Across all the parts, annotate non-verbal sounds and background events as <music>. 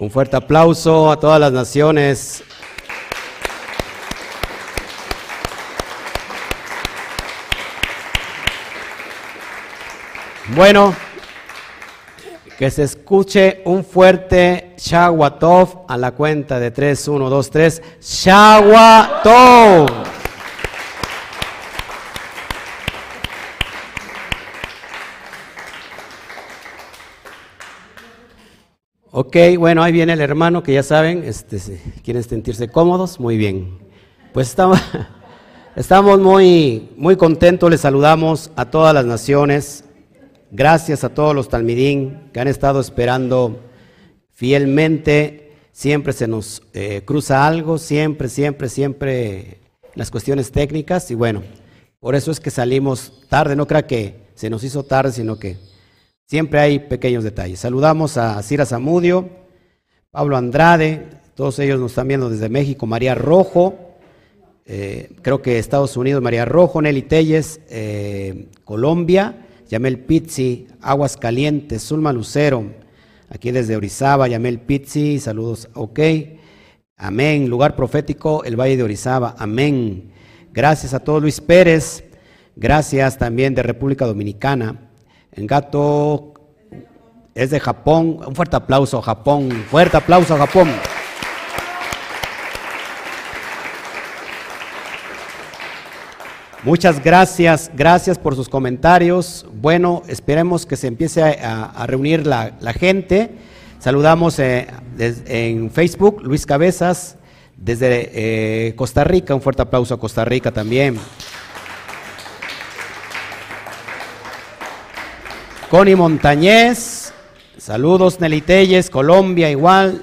Un fuerte aplauso a todas las naciones. Bueno, que se escuche un fuerte Shawatov a la cuenta de 3, 1, 2, 3. Shawatov. Ok, bueno, ahí viene el hermano que ya saben, este, quieren sentirse cómodos, muy bien. Pues estamos, <laughs> estamos muy, muy contentos, les saludamos a todas las naciones, gracias a todos los talmidín que han estado esperando fielmente, siempre se nos eh, cruza algo, siempre, siempre, siempre las cuestiones técnicas. Y bueno, por eso es que salimos tarde, no crea que se nos hizo tarde, sino que Siempre hay pequeños detalles. Saludamos a Cira Zamudio, Pablo Andrade, todos ellos nos están viendo desde México, María Rojo, eh, creo que Estados Unidos, María Rojo, Nelly Telles, eh, Colombia, Yamel Pizzi, Aguas Calientes, Zulma Lucero, aquí desde Orizaba, Yamel Pizzi, saludos, ok, amén, lugar profético, el Valle de Orizaba, amén. Gracias a todos, Luis Pérez, gracias también de República Dominicana. En gato es de Japón. Un fuerte aplauso Japón. Fuerte aplauso Japón. Muchas gracias, gracias por sus comentarios. Bueno, esperemos que se empiece a, reunir la, gente. Saludamos eh, en Facebook, Luis Cabezas, desde eh, Costa Rica. Un fuerte aplauso a Costa Rica también. Connie Montañez, saludos Nelly Telles, Colombia igual.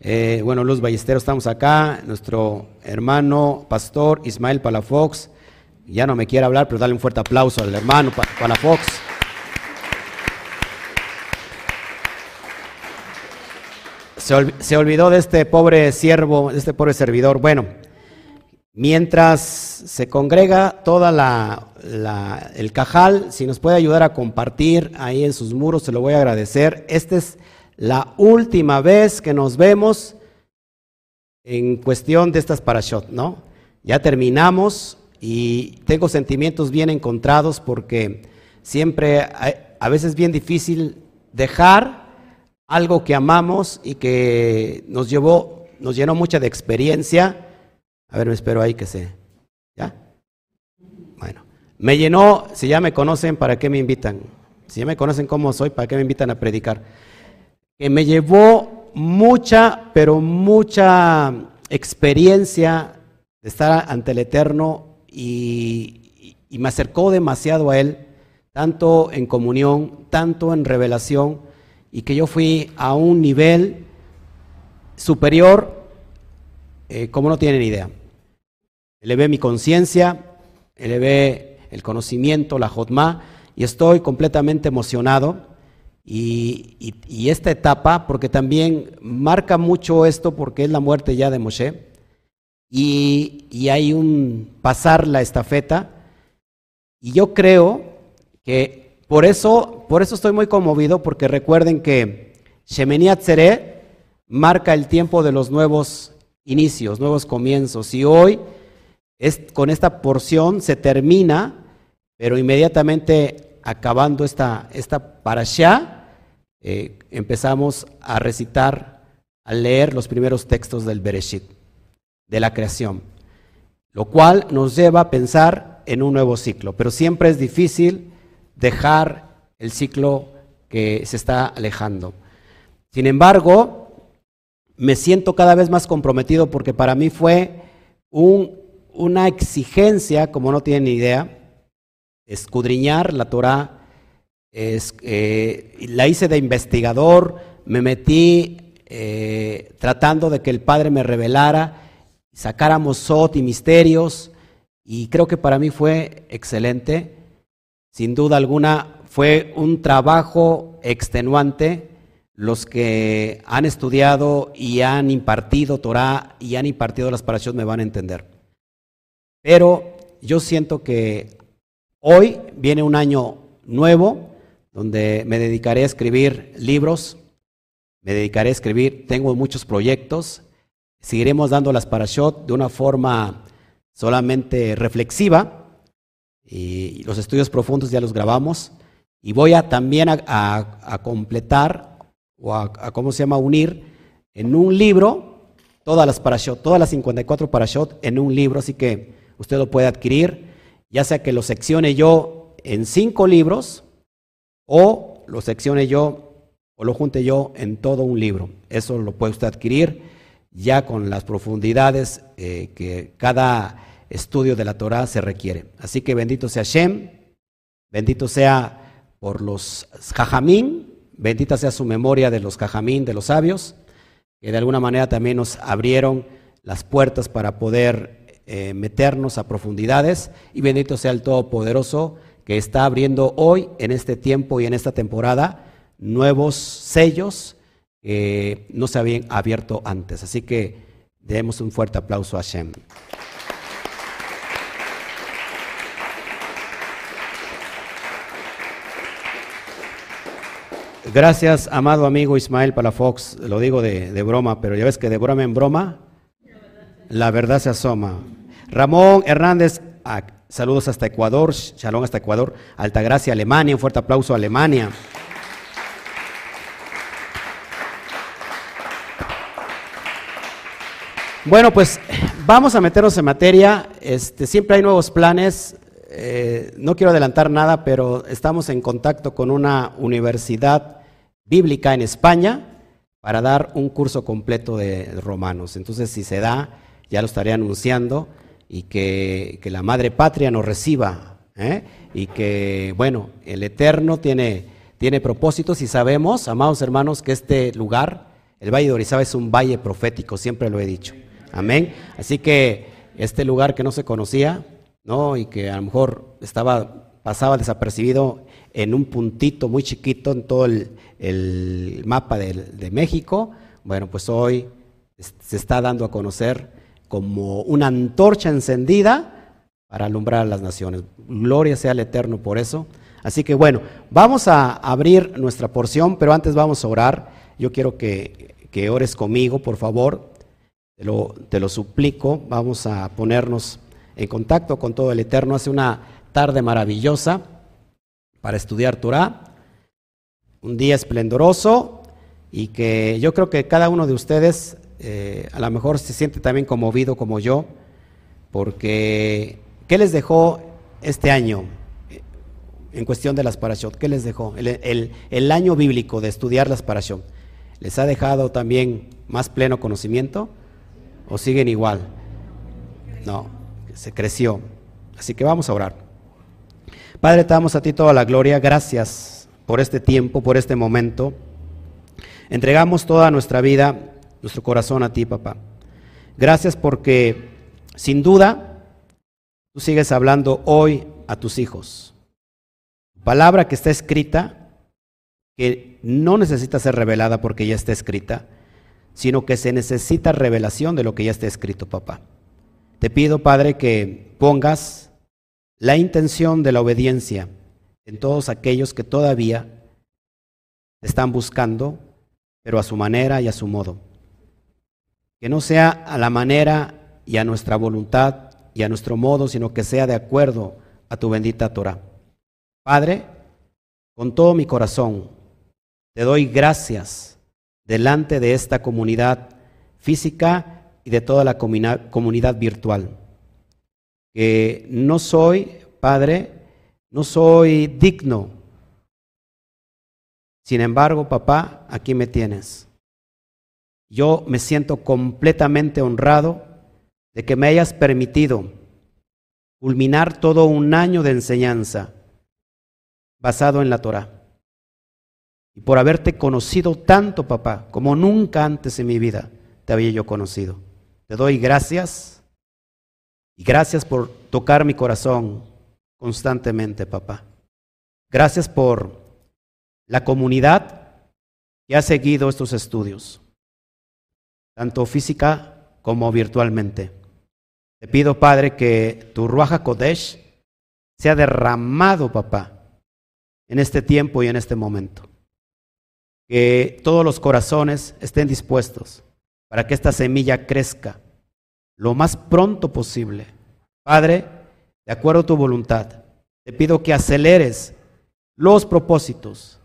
Eh, bueno, Luz Ballesteros, estamos acá. Nuestro hermano pastor Ismael Palafox, ya no me quiere hablar, pero dale un fuerte aplauso al hermano Palafox. Se, se olvidó de este pobre siervo, de este pobre servidor. Bueno, Mientras se congrega toda la, el cajal, si nos puede ayudar a compartir ahí en sus muros, se lo voy a agradecer. Esta es la última vez que nos vemos en cuestión de estas parashot, ¿no? Ya terminamos y tengo sentimientos bien encontrados porque siempre a veces es bien difícil dejar algo que amamos y que nos llevó, nos llenó mucha de experiencia a ver, me espero ahí que se... ¿Ya? Bueno, me llenó, si ya me conocen, ¿para qué me invitan? Si ya me conocen cómo soy, ¿para qué me invitan a predicar? Que me llevó mucha, pero mucha experiencia de estar ante el Eterno y, y me acercó demasiado a Él, tanto en comunión, tanto en revelación, y que yo fui a un nivel superior eh, como no tienen idea. Elevé mi conciencia, elevé el conocimiento, la jotma, y estoy completamente emocionado. Y, esta etapa, porque también marca mucho esto, porque es la muerte ya de Moshe, y, hay un pasar la estafeta, y yo creo que por eso, por eso estoy muy conmovido, porque recuerden que Shemini Atzeret marca el tiempo de los nuevos inicios, nuevos comienzos. Y hoy es, con esta porción se termina, pero inmediatamente acabando esta, esta parashá, eh, empezamos a recitar, a leer los primeros textos del Bereshit, de la creación, lo cual nos lleva a pensar en un nuevo ciclo, pero siempre es difícil dejar el ciclo que se está alejando. Sin embargo, me siento cada vez más comprometido porque para mí fue una exigencia, como no tienen ni idea, escudriñar la Torah. Eh, la hice de investigador, me metí eh, tratando de que el Padre me revelara, sacáramos sot y misterios, y creo que para mí fue excelente. Sin duda alguna, fue un trabajo extenuante los que han estudiado y han impartido Torah y han impartido las parashot me van a entender. Pero yo siento que hoy viene un año nuevo donde me dedicaré a escribir libros, me dedicaré a escribir. Tengo muchos proyectos. Seguiremos dando las parashot de una forma solamente reflexiva. Y los estudios profundos ya los grabamos. Y voy a también a, completar o a, ¿cómo se llama?, unir en un libro todas las parashot, todas las 54 parashot en un libro. Así que usted lo puede adquirir, ya sea que lo seccione yo en cinco libros o lo seccione yo o lo junte yo en todo un libro. Eso lo puede usted adquirir ya con las profundidades eh, que cada estudio de la Torah se requiere. Así que bendito sea Shem, bendito sea por los jajamín, bendita sea su memoria de los jajamín, de los sabios, que de alguna manera también nos abrieron las puertas para poder eh, meternos a profundidades, y bendito sea el Todopoderoso que está abriendo hoy, en este tiempo y en esta temporada, nuevos sellos que no se habían abierto antes. Así que demos un fuerte aplauso a Shem. Gracias, amado amigo Ismael Palafox. Lo digo de, broma, pero ya ves que de broma en broma, la verdad se asoma. Ramón Hernández, saludos hasta Ecuador, shalom hasta Ecuador, Altagracia, Alemania, un fuerte aplauso a Alemania. Bueno, pues vamos a meternos en materia. Este, siempre hay nuevos planes. Eh, no quiero adelantar nada, pero estamos en contacto con una universidad bíblica en España para dar un curso completo de romanos. Entonces, si se da, ya lo estaré anunciando y que, la Madre Patria nos reciba. ¿eh? Y que, bueno, el Eterno tiene, tiene propósitos y sabemos, amados hermanos, que este lugar, el Valle de Orizaba, es un valle profético, siempre lo he dicho. Amén. Así que este lugar que no se conocía, ¿no? Y que a lo mejor estaba, pasaba desapercibido en un puntito muy chiquito en todo el, mapa de, de, México, bueno, pues hoy se está dando a conocer como una antorcha encendida para alumbrar a las naciones. Gloria sea al Eterno por eso. Así que bueno, vamos a abrir nuestra porción, pero antes vamos a orar. Yo quiero que, que ores conmigo, por favor. Te lo, suplico, vamos a ponernos en contacto con todo el Eterno. Hace una tarde maravillosa para estudiar Torah, un día esplendoroso y que yo creo que cada uno de ustedes eh, a lo mejor se siente también conmovido como yo, porque ¿qué les dejó este año eh, en cuestión de las parashot? ¿Qué les dejó? El, el año bíblico de estudiar las parashot. ¿Les ha dejado también más pleno conocimiento? ¿O siguen igual? No, se creció. Así que vamos a orar. Padre, te damos a ti toda la gloria. Gracias por este tiempo, por este momento. Entregamos toda nuestra vida, nuestro corazón a ti, papá. Gracias porque, sin duda, tú sigues hablando hoy a tus hijos. Palabra que está escrita, que no necesita ser revelada porque ya está escrita, sino que se necesita revelación de lo que ya está escrito, papá. Te pido, Padre, que pongas la intención de la obediencia en todos aquellos que todavía están buscando, pero a su manera y a su modo. Que no sea a la manera y a nuestra voluntad y a nuestro modo, sino que sea de acuerdo a tu bendita Torah. Padre, con todo mi corazón, te doy gracias delante de esta comunidad física y de toda la comunidad virtual. Que no soy, Padre, no soy digno. Sin embargo, papá, aquí me tienes. Yo me siento completamente honrado de que me hayas permitido culminar todo un año de enseñanza basado en la Torah y por haberte conocido tanto, papá, como nunca antes en mi vida te había yo conocido. Te doy gracias y gracias por tocar mi corazón constantemente, papá. Gracias por la comunidad que ha seguido estos estudios, tanto física como virtualmente. Te pido, Padre, que tu Ruaja Kodesh sea derramado, papá, en este tiempo y en este momento que todos los corazones estén dispuestos para que esta semilla crezca lo más pronto posible. Padre, de acuerdo a tu voluntad, te pido que aceleres los propósitos,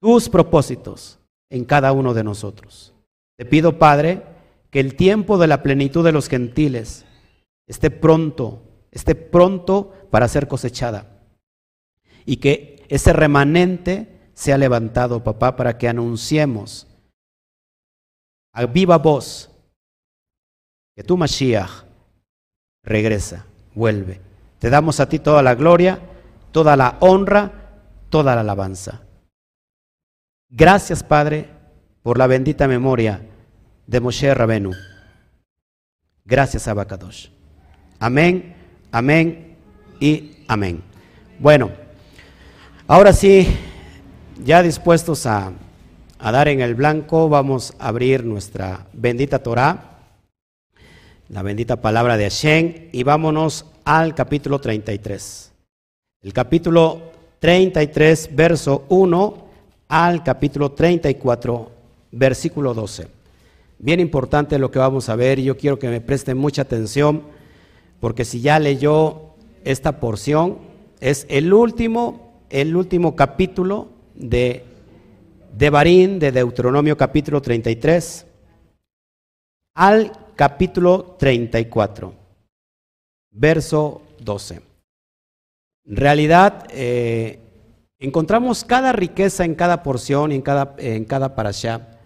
tus propósitos en cada uno de nosotros. Te pido, Padre, que el tiempo de la plenitud de los gentiles esté pronto, esté pronto para ser cosechada. Y que ese remanente sea levantado, papá, para que anunciemos a viva voz que tu Mashiach regresa, vuelve. Te damos a ti toda la gloria, toda la honra, toda la alabanza. Gracias, Padre, por la bendita memoria de Moshe Rabenu. Gracias, Abacadosh. Amén, amén y amén. Bueno, ahora sí, ya dispuestos a, a dar en el blanco, vamos a abrir nuestra bendita Torah, la bendita palabra de Hashem, y vámonos al capítulo 33. El capítulo 33, verso 1 al capítulo 34, versículo 12. Bien importante lo que vamos a ver yo quiero que me presten mucha atención porque si ya leyó esta porción, es el último, el último capítulo de, de Barín, de Deuteronomio capítulo 33, al capítulo 34, verso 12. En realidad, eh, encontramos cada riqueza en cada porción y en cada, en cada parashá,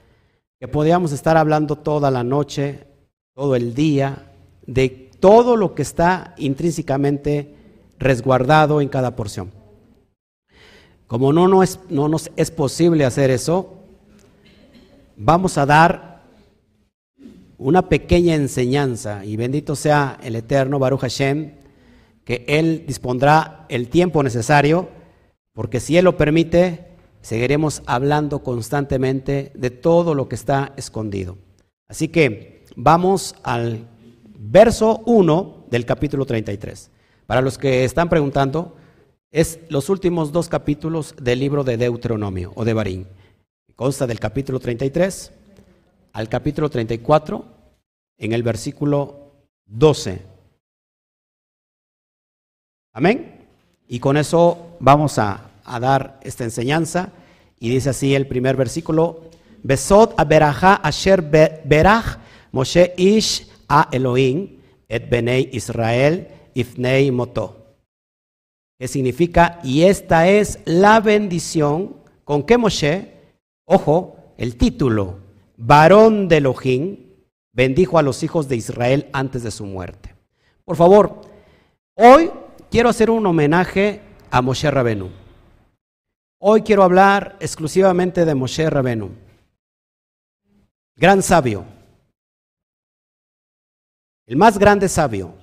que podíamos estar hablando toda la noche, todo el día, de todo lo que está intrínsecamente resguardado en cada porción. Como no, no, es, no nos es posible hacer eso, vamos a dar una pequeña enseñanza, y bendito sea el eterno Baruch Hashem, que Él dispondrá el tiempo necesario, porque si Él lo permite, seguiremos hablando constantemente de todo lo que está escondido. Así que vamos al verso 1 del capítulo 33. Para los que están preguntando, es los últimos dos capítulos del libro de Deuteronomio o de Barín. Consta del capítulo 33 al capítulo 34 en el versículo 12. Amén. Y con eso vamos a, dar esta enseñanza. Y dice así el primer versículo: Besot aberaja asher berach Moshe ish a Elohim et benei Israel ifnei moto. Que significa, y esta es la bendición con que Moshe, ojo, el título, varón de Elohim, bendijo a los hijos de Israel antes de su muerte. Por favor, hoy quiero hacer un homenaje a Moshe Rabenu. Hoy quiero hablar exclusivamente de Moshe Rabenu. Gran sabio, el más grande sabio,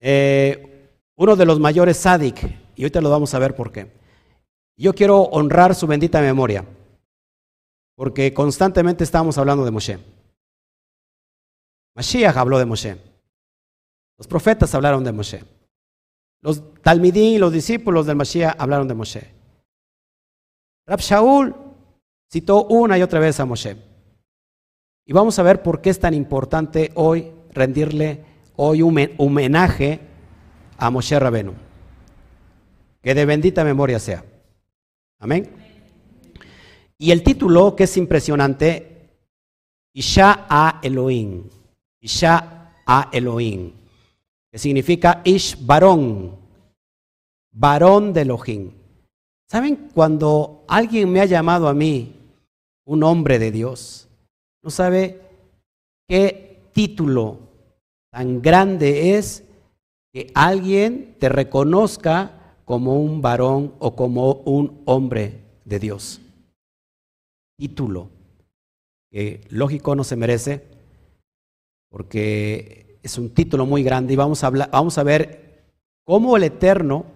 eh, uno de los mayores sadik, y ahorita lo vamos a ver por qué. Yo quiero honrar su bendita memoria, porque constantemente estamos hablando de Moshe. Mashiach habló de Moshe. Los profetas hablaron de Moshe. Los Talmidín, los discípulos del Mashiach hablaron de Moshe. Rab Shaul citó una y otra vez a Moshe. Y vamos a ver por qué es tan importante hoy rendirle hoy un homenaje a Moshe Rabenu. Que de bendita memoria sea. Amén. Y el título, que es impresionante, Isha a Elohim. Isha a Elohim. Que significa Ish varón. Varón de Elohim. ¿Saben cuando alguien me ha llamado a mí un hombre de Dios? No sabe qué título tan grande es que alguien te reconozca como un varón o como un hombre de Dios. Título que lógico no se merece porque es un título muy grande y vamos a, vamos a ver cómo el Eterno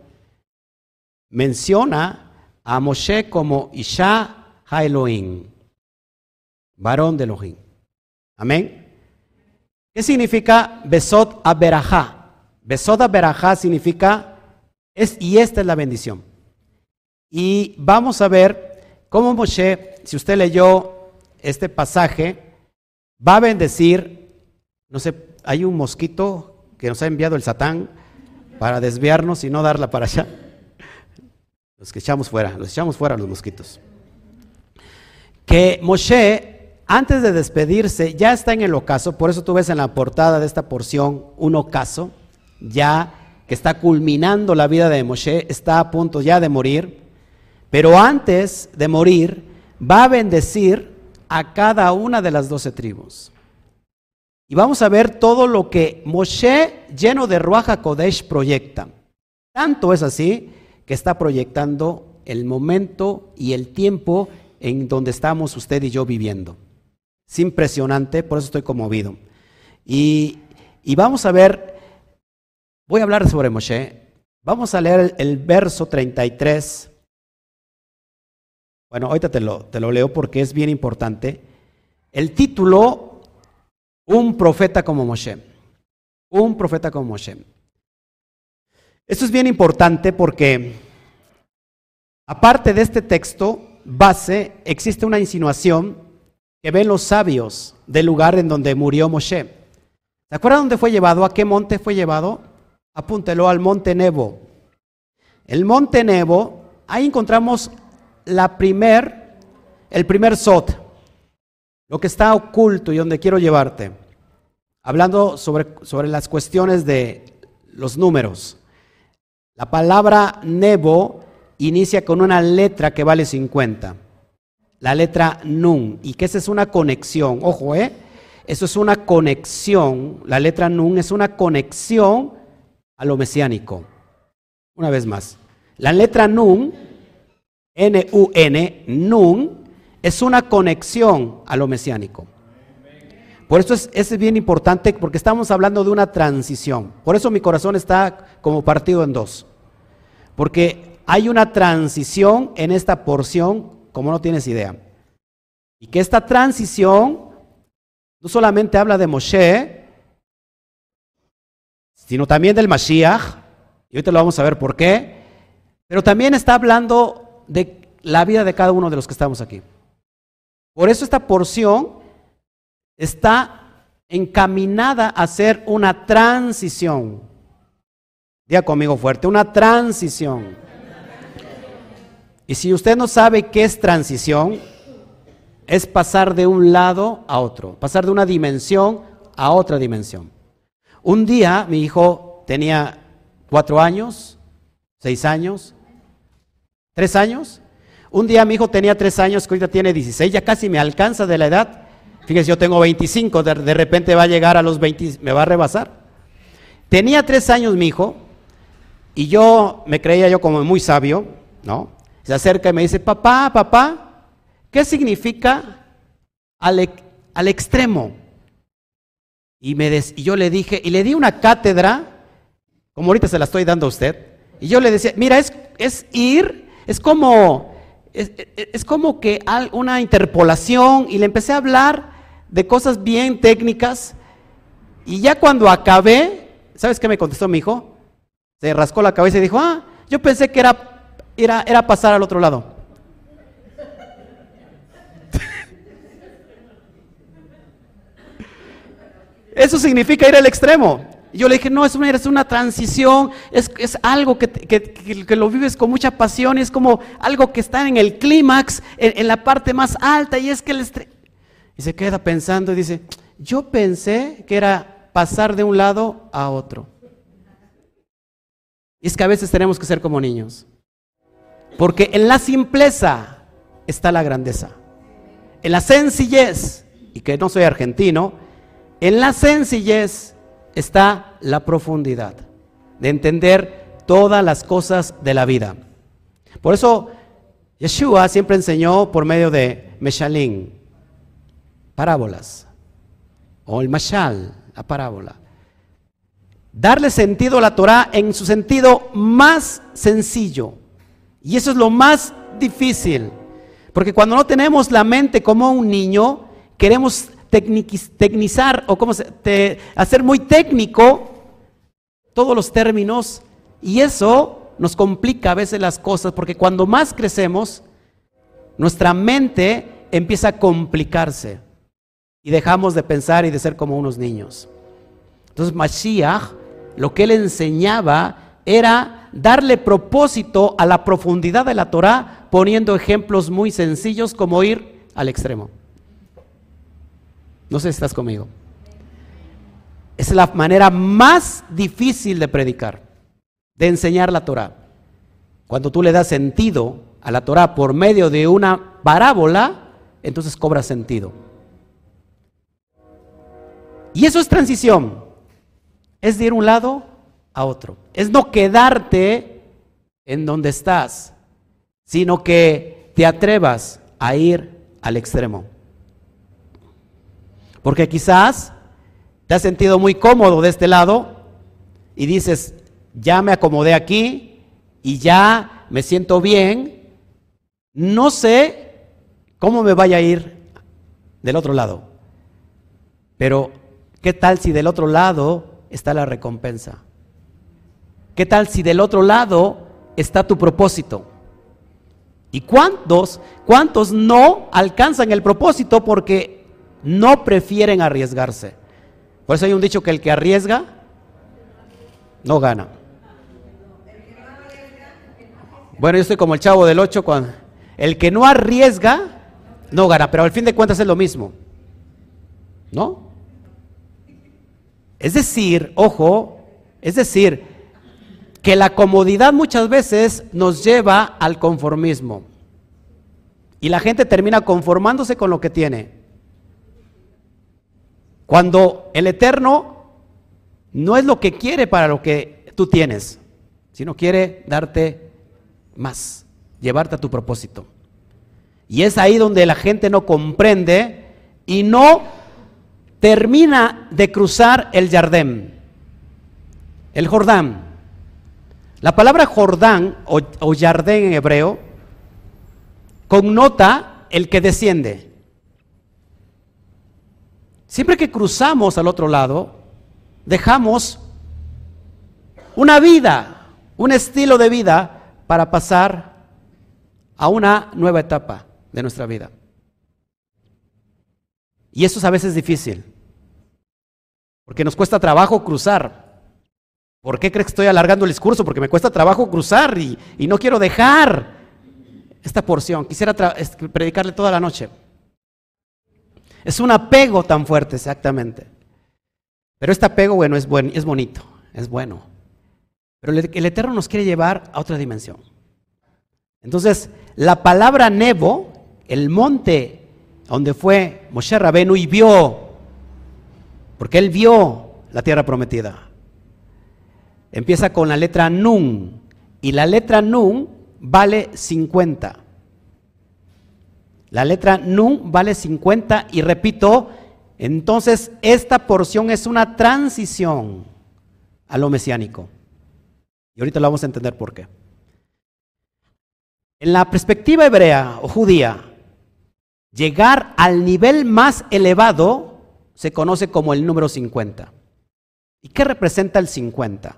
menciona a Moshe como Isha Elohim varón de Elohim. Amén. ¿Qué significa Besot Aberajá? Besot Aberajá significa, es, y esta es la bendición. Y vamos a ver cómo Moshe, si usted leyó este pasaje, va a bendecir, no sé, hay un mosquito que nos ha enviado el Satán para desviarnos y no darla para allá. Los que echamos fuera, los echamos fuera los mosquitos. Que Moshe, antes de despedirse, ya está en el ocaso, por eso tú ves en la portada de esta porción un ocaso, ya que está culminando la vida de Moshe, está a punto ya de morir, pero antes de morir va a bendecir a cada una de las doce tribus. Y vamos a ver todo lo que Moshe, lleno de Ruach Kodesh, proyecta. Tanto es así que está proyectando el momento y el tiempo en donde estamos usted y yo viviendo. Es impresionante, por eso estoy conmovido. Y, y vamos a ver, voy a hablar sobre Moshe. Vamos a leer el, el verso 33 bueno, ahorita te lo, te lo leo porque es bien importante. El título, Un profeta como Moshe. Un profeta como Moshe. Esto es bien importante porque, aparte de este texto base, existe una insinuación que ven los sabios del lugar en donde murió Moshe. ¿Se acuerdan dónde fue llevado? ¿A qué monte fue llevado? Apúntelo al monte Nebo. El monte Nebo, ahí encontramos la primer, el primer sot, lo que está oculto y donde quiero llevarte, hablando sobre, sobre las cuestiones de los números. La palabra nebo inicia con una letra que vale 50, la letra nun, y que esa es una conexión, ojo, ¿eh? Eso es una conexión, la letra nun es una conexión a lo mesiánico. Una vez más, la letra nun N-U-N, Nun, es una conexión a lo mesiánico. Por eso es, es, bien importante porque estamos hablando de una transición. Por eso mi corazón está como partido en dos. Porque hay una transición en esta porción como no tienes idea. Y que esta transición no solamente habla de Moshe, sino también del Mashiach. Y ahorita lo vamos a ver por qué. Pero también está hablando de la vida de cada uno de los que estamos aquí. Por eso esta porción está encaminada a ser una transición. Diga conmigo fuerte, una transición. Y si usted no sabe qué es transición, es pasar de un lado a otro, pasar de una dimensión a otra dimensión. Un día mi hijo tenía cuatro años, seis años, ¿Tres años? Un día mi hijo tenía tres años, que ahorita tiene 16, ya casi me alcanza de la edad. Fíjese, yo tengo 25, de, de repente va a llegar a los 20, me va a rebasar. Tenía tres años mi hijo, y yo me creía yo como muy sabio, ¿no? Se acerca y me dice, papá, papá, ¿qué significa al, al extremo? Y, me y yo le dije, y le di una cátedra, como ahorita se la estoy dando a usted, y yo le decía, mira, es, es ir es como, es, como que una interpolación y le empecé a hablar de cosas bien técnicas y ya cuando acabé, ¿sabes qué me contestó mi hijo? Se rascó la cabeza y dijo, ah, yo pensé que era, era, era pasar al otro lado. <laughs> Eso significa ir al extremo. Yo le dije, no, es una, es una transición, es, algo que, lo vives con mucha pasión, es como algo que está en el clímax, en, la parte más alta, y es que el Y se queda pensando y dice, yo pensé que era pasar de un lado a otro. Y es que a veces tenemos que ser como niños, porque en la simpleza está la grandeza, en la sencillez, y que no soy argentino, en la sencillez está la profundidad de entender todas las cosas de la vida. Por eso Yeshua siempre enseñó por medio de Meshalín, parábolas, o el Mashal, la parábola. Darle sentido a la Torah en su sentido más sencillo. Y eso es lo más difícil. Porque cuando no tenemos la mente como un niño, queremos tecnizar o cómo se, hacer muy técnico todos los términos y eso nos complica a veces las cosas porque cuando más crecemos nuestra mente empieza a complicarse y dejamos de pensar y de ser como unos niños. Entonces Mashiach, lo que él enseñaba era darle propósito a la profundidad de la Torah poniendo ejemplos muy sencillos como ir al extremo. No sé si estás conmigo. Es la manera más difícil de predicar, de enseñar la Torah. Cuando tú le das sentido a la Torah por medio de una parábola, entonces cobra sentido. Y eso es transición. Es de ir un lado a otro. Es no quedarte en donde estás, sino que te atrevas a ir al extremo. Porque quizás te has sentido muy cómodo de este lado y dices, ya me acomodé aquí y ya me siento bien, no sé cómo me vaya a ir del otro lado. Pero, ¿qué tal si del otro lado está la recompensa? ¿Qué tal si del otro lado está tu propósito? ¿Y cuántos, cuántos no alcanzan el propósito porque no prefieren arriesgarse? Por eso hay un dicho que el que arriesga no gana. Bueno, yo estoy como el chavo del 8 cuando el que no arriesga no gana, pero al fin de cuentas es lo mismo. ¿No? Es decir, ojo, es decir, que la comodidad muchas veces nos lleva al conformismo. Y la gente termina conformándose con lo que tiene. Cuando el Eterno no es lo que quiere para lo que tú tienes, sino quiere darte más, llevarte a tu propósito. Y es ahí donde la gente no comprende y no termina de cruzar el Jardín, el Jordán. La palabra Jordán o, o Jardín en hebreo connota el que desciende. Siempre que cruzamos al otro lado, dejamos una vida, un estilo de vida para pasar a una nueva etapa de nuestra vida. Y eso es a veces difícil, porque nos cuesta trabajo cruzar. ¿Por qué crees que estoy alargando el discurso? Porque me cuesta trabajo cruzar y, no quiero dejar esta porción. Quisiera predicarle toda la noche. Es un apego tan fuerte, exactamente. Pero este apego, bueno, es, buen, es bonito, es bueno. Pero el, Eterno nos quiere llevar a otra dimensión. Entonces, la palabra Nebo, el monte donde fue Moshe Rabenu y vio, porque él vio la tierra prometida. Empieza con la letra Nun. Y la letra Nun vale 50. La letra Nun vale 50 y repito, entonces esta porción es una transición a lo mesiánico. Y ahorita lo vamos a entender por qué. En la perspectiva hebrea o judía, llegar al nivel más elevado se conoce como el número 50. ¿Y qué representa el 50?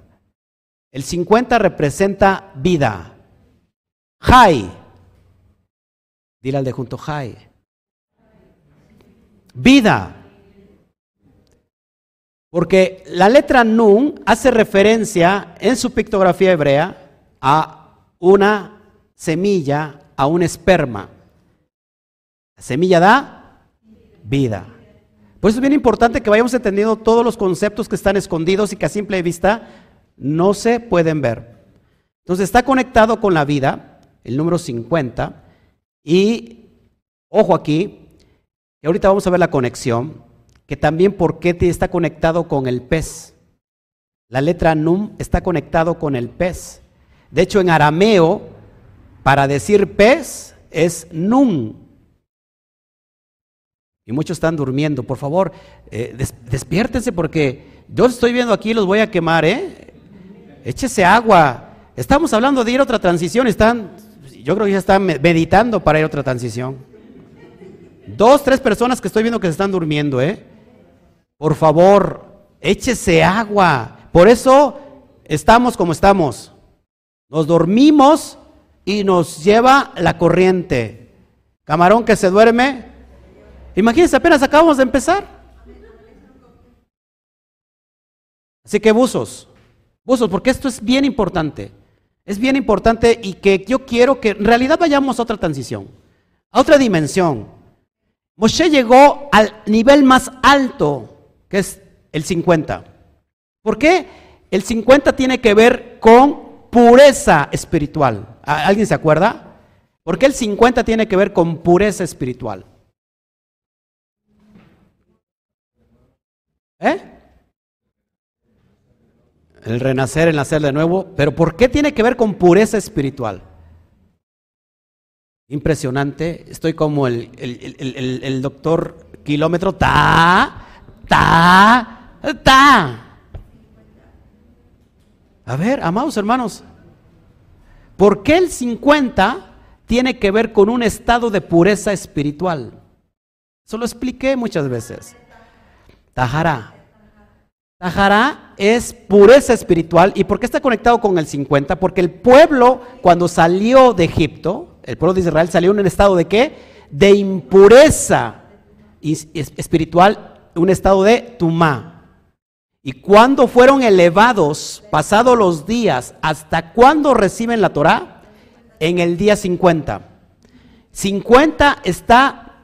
El 50 representa vida. Jai. Dile al de junto, Jai. Vida. Porque la letra Nun hace referencia en su pictografía hebrea a una semilla, a un esperma. La semilla da vida. Por eso es bien importante que vayamos entendiendo todos los conceptos que están escondidos y que a simple vista no se pueden ver. Entonces está conectado con la vida, el número 50, y ojo aquí, que ahorita vamos a ver la conexión, que también por qué está conectado con el pez. La letra num está conectado con el pez. De hecho, en arameo, para decir pez es num. Y muchos están durmiendo. Por favor, eh, despiértense porque yo estoy viendo aquí los voy a quemar, ¿eh? échese agua. Estamos hablando de ir a otra transición, están, yo creo que ya están meditando para ir a otra transición. Dos, tres personas que estoy viendo que se están durmiendo, ¿eh? Por favor, échese agua. Por eso estamos como estamos. Nos dormimos y nos lleva la corriente. Camarón que se duerme. Imagínense, apenas acabamos de empezar. Así que buzos, buzos, porque esto es bien importante. Es bien importante y que yo quiero que en realidad vayamos a otra transición, a otra dimensión. Moshe llegó al nivel más alto, que es el 50. ¿Por qué? El 50 tiene que ver con pureza espiritual. ¿Alguien se acuerda? ¿Por qué el 50 tiene que ver con pureza espiritual? ¿Eh? El renacer, el nacer de nuevo. Pero ¿por qué tiene que ver con pureza espiritual? Impresionante. Estoy como el, el, doctor kilómetro. Ta, ta, ta. A ver, amados hermanos. ¿Por qué el 50 tiene que ver con un estado de pureza espiritual? Eso lo expliqué muchas veces. Tajara. Tajara es pureza espiritual. ¿Y por qué está conectado con el 50? Porque el pueblo, cuando salió de Egipto, el pueblo de Israel salió en un estado de qué? De impureza espiritual, un estado de tumá. Y cuando fueron elevados, pasados los días, ¿hasta cuándo reciben la Torah? En el día 50. 50 está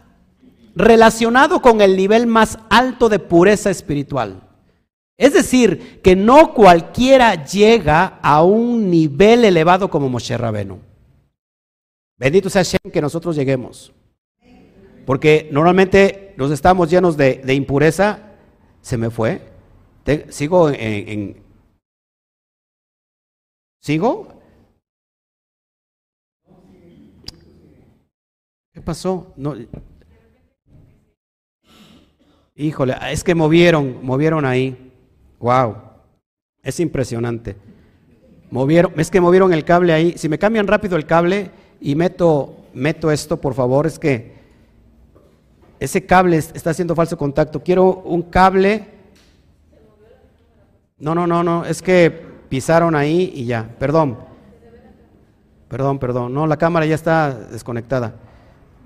relacionado con el nivel más alto de pureza espiritual. Es decir, que no cualquiera llega a un nivel elevado como Moshe Rabenu. Bendito sea Hashem que nosotros lleguemos. Porque normalmente nos estamos llenos de, impureza. Se me fue. sigo en, ¿Sigo? ¿Qué pasó? No. Híjole, es que movieron, movieron ahí. Wow, es impresionante. Movieron, es que movieron el cable ahí. Si me cambian rápido el cable y meto, meto esto, por favor, es que ese cable está haciendo falso contacto. Quiero un cable. No, no, no, no, es que pisaron ahí y ya. Perdón. Perdón, perdón. No, la cámara ya está desconectada.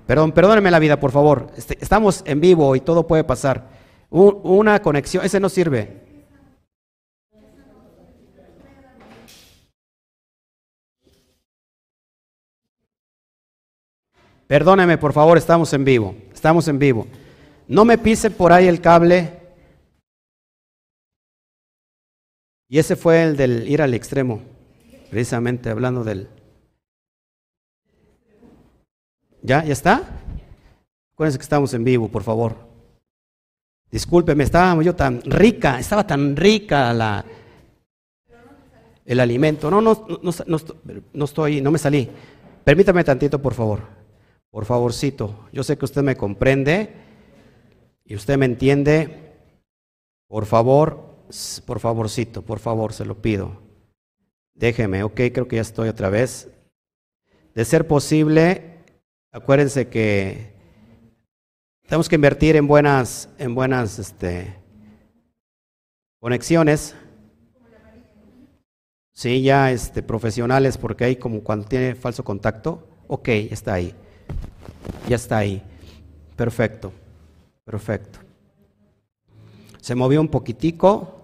Perdón, perdónenme la vida, por favor. Este, estamos en vivo y todo puede pasar. una conexión, ese no sirve. Perdóneme, por favor, estamos en vivo. Estamos en vivo. No me pise por ahí el cable. Y ese fue el del ir al extremo, precisamente hablando del... ¿Ya? ¿Ya está? Acuérdense que estamos en vivo, por favor. Discúlpeme, estaba yo tan rica, estaba tan rica la, el alimento. No, no, no, no, no estoy, no me salí. Permítame tantito, por favor. Por favorcito, yo sé que usted me comprende y usted me entiende. Por favor, por favorcito, por favor, se lo pido. Déjeme, ok, creo que ya estoy otra vez. De ser posible, acuérdense que tenemos que invertir en buenas, en buenas este, conexiones. Sí, ya este, profesionales, porque hay como cuando tiene falso contacto. Ok, está ahí. Ya está ahí. Perfecto. Perfecto. Se movió un poquitico.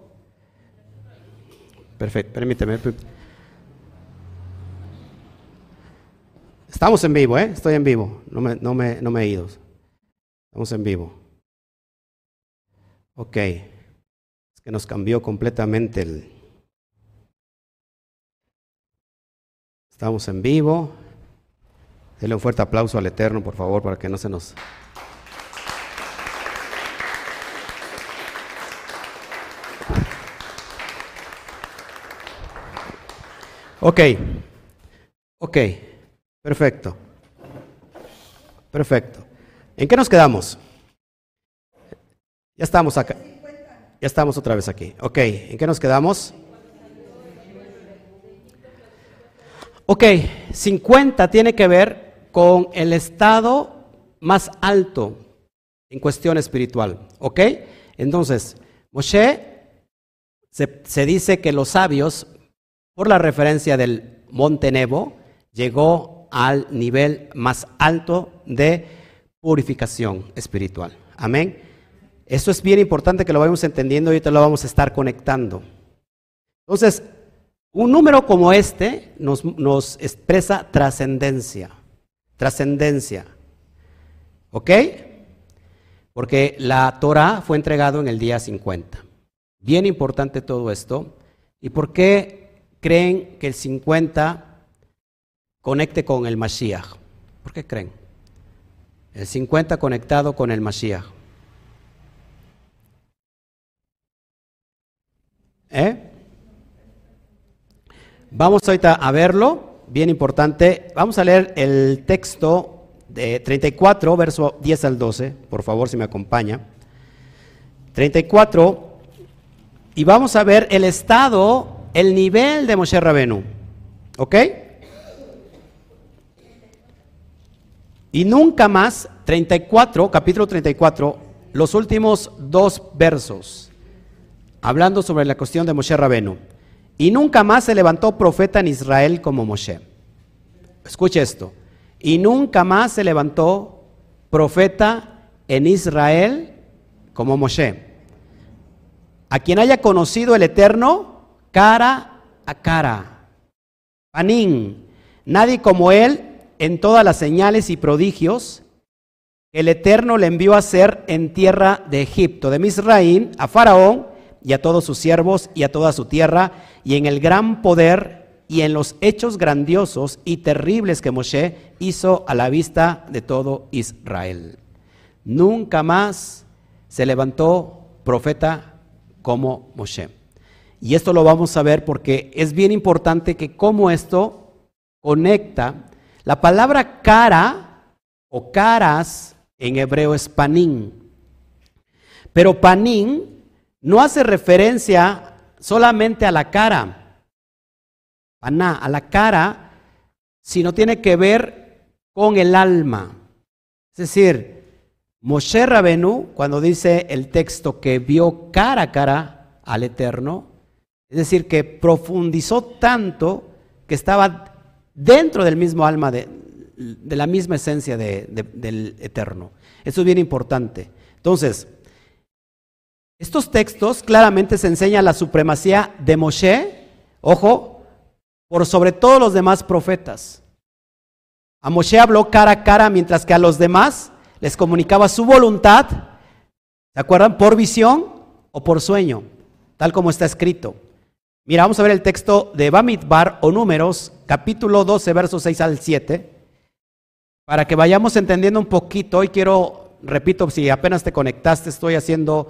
Perfecto, permíteme. Estamos en vivo, ¿eh? Estoy en vivo. No me, no me, no me he ido. Estamos en vivo. Ok. Es que nos cambió completamente el... Estamos en vivo. Denle un fuerte aplauso al Eterno, por favor, para que no se nos... Ok, ok, perfecto, perfecto. ¿En qué nos quedamos? Ya estamos acá. Ya estamos otra vez aquí. Ok, ¿en qué nos quedamos? Ok, 50 tiene que ver con el estado más alto en cuestión espiritual. ¿Ok? Entonces, Moshe se, dice que los sabios, por la referencia del monte Nebo, llegó al nivel más alto de purificación espiritual. Amén. Esto es bien importante que lo vayamos entendiendo y te lo vamos a estar conectando. Entonces, un número como este nos expresa trascendencia. Trascendencia. ¿Ok? Porque la Torah fue entregado en el día 50. Bien importante todo esto. ¿Y por qué creen que el 50 conecte con el Mashiach? ¿Por qué creen? El 50 conectado con el Mashiach. ¿Eh? Vamos ahorita a verlo, bien importante. Vamos a leer el texto de 34, verso 10 al 12, por favor, si me acompaña. 34, y vamos a ver el estado, el nivel de Moshe Rabenu. ¿Ok? Y nunca más, 34, capítulo 34, los últimos dos versos, hablando sobre la cuestión de Moshe Rabenu. Y nunca más se levantó profeta en Israel como Moshe. Escuche esto. Y nunca más se levantó profeta en Israel como Moshe. A quien haya conocido el Eterno cara a cara. Panín. Nadie como él en todas las señales y prodigios el Eterno le envió a hacer en tierra de Egipto, de Misraín, a Faraón y a todos sus siervos y a toda su tierra, y en el gran poder y en los hechos grandiosos y terribles que Moshe hizo a la vista de todo Israel. Nunca más se levantó profeta como Moshe. Y esto lo vamos a ver porque es bien importante que cómo esto conecta. La palabra cara o caras en hebreo es panín. Pero panín no hace referencia solamente a la cara, a la cara, sino tiene que ver con el alma. Es decir, Moshe Rabenu, cuando dice el texto que vio cara a cara al Eterno, es decir, que profundizó tanto que estaba dentro del mismo alma, de, la misma esencia del Eterno. Eso es bien importante. Entonces, estos textos claramente se enseñan la supremacía de Moshe, ojo, por sobre todos los demás profetas. A Moshe habló cara a cara, mientras que a los demás les comunicaba su voluntad, ¿se acuerdan? Por visión o por sueño, tal como está escrito. Mira, vamos a ver el texto de Bamidbar o Números, capítulo 12, versos 6 al 7, para que vayamos entendiendo un poquito. Hoy quiero, repito, si apenas te conectaste, estoy haciendo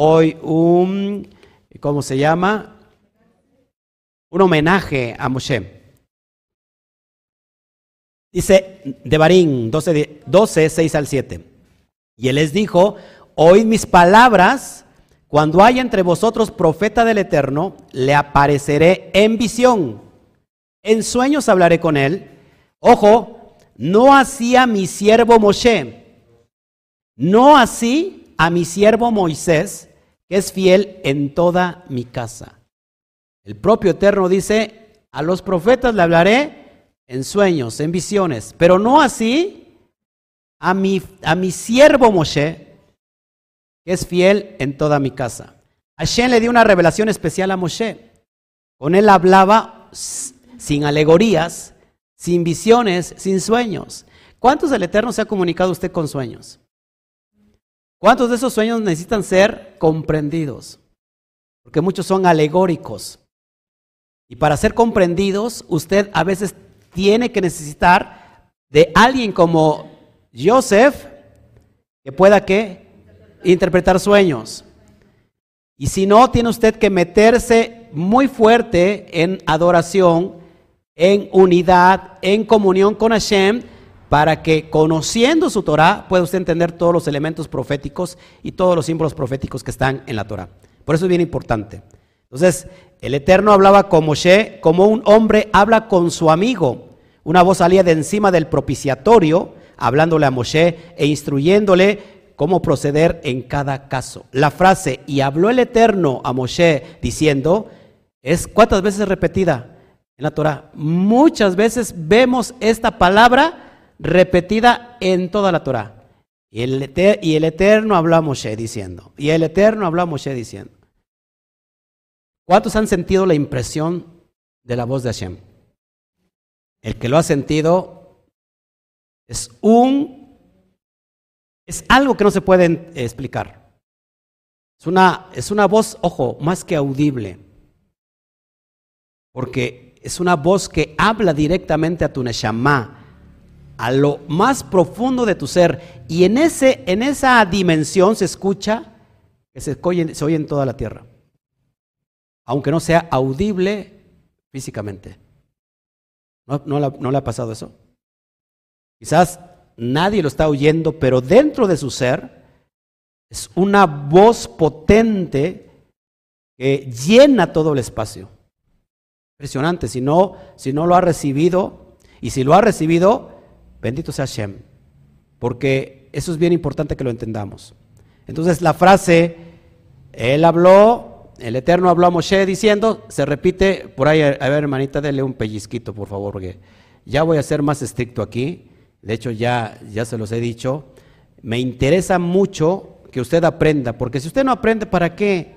hoy un, ¿cómo se llama? Un homenaje a Moshe. Dice Devarim 12, 12, 6 al 7. Y él les dijo, oíd mis palabras, cuando haya entre vosotros profeta del Eterno, le apareceré en visión. En sueños hablaré con él. Ojo, no así a mi siervo Moshe, no así a mi siervo Moisés, que es fiel en toda mi casa. El propio Eterno dice, a los profetas le hablaré en sueños, en visiones, pero no así a mi, a mi siervo Moshe, que es fiel en toda mi casa. Hashem le dio una revelación especial a Moshe. Con él hablaba sin alegorías, sin visiones, sin sueños. ¿Cuántos del Eterno se ha comunicado usted con sueños? ¿Cuántos de esos sueños necesitan ser comprendidos? Porque muchos son alegóricos. Y para ser comprendidos, usted a veces tiene que necesitar de alguien como Joseph que pueda que interpretar sueños. Y si no, tiene usted que meterse muy fuerte en adoración, en unidad, en comunión con Hashem para que conociendo su Torah pueda usted entender todos los elementos proféticos y todos los símbolos proféticos que están en la Torah. Por eso es bien importante. Entonces, el Eterno hablaba con Moshe como un hombre habla con su amigo. Una voz salía de encima del propiciatorio, hablándole a Moshe e instruyéndole cómo proceder en cada caso. La frase, y habló el Eterno a Moshe diciendo, es cuántas veces repetida? en la Torah. Muchas veces vemos esta palabra repetida en toda la Torah. Y el, y el Eterno habló a Moshe diciendo, y el Eterno habló Moshe diciendo. ¿Cuántos han sentido la impresión de la voz de Hashem? El que lo ha sentido es un, es algo que no se puede explicar. Es una, es una voz, ojo, más que audible. Porque es una voz que habla directamente a tu neshama, a lo más profundo de tu ser. Y en, ese, en esa dimensión se escucha que se oye, se oye en toda la tierra. Aunque no sea audible físicamente. ¿No, no, le ha pasado eso? Quizás nadie lo está oyendo, pero dentro de su ser es una voz potente que llena todo el espacio. Impresionante, si no, si no lo ha recibido, y si lo ha recibido, bendito sea Hashem, porque eso es bien importante que lo entendamos. Entonces la frase, él habló, el Eterno habló a Moshe diciendo, se repite por ahí, a ver hermanita, dele un pellizquito por favor, porque ya voy a ser más estricto aquí, de hecho ya, ya se los he dicho, me interesa mucho que usted aprenda, porque si usted no aprende, ¿para qué?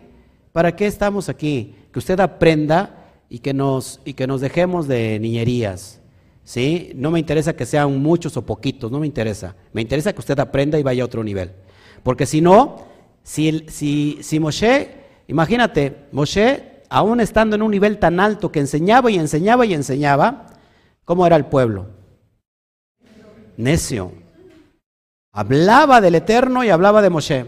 ¿Para qué estamos aquí? Que usted aprenda y que nos, y que nos dejemos de niñerías. ¿Sí? No me interesa que sean muchos o poquitos, no me interesa. Me interesa que usted aprenda y vaya a otro nivel. Porque si no, si, si, Moshe, imagínate, Moshe, aún estando en un nivel tan alto que enseñaba y enseñaba y enseñaba, ¿cómo era el pueblo? Necio. Hablaba del Eterno y hablaba de Moshe.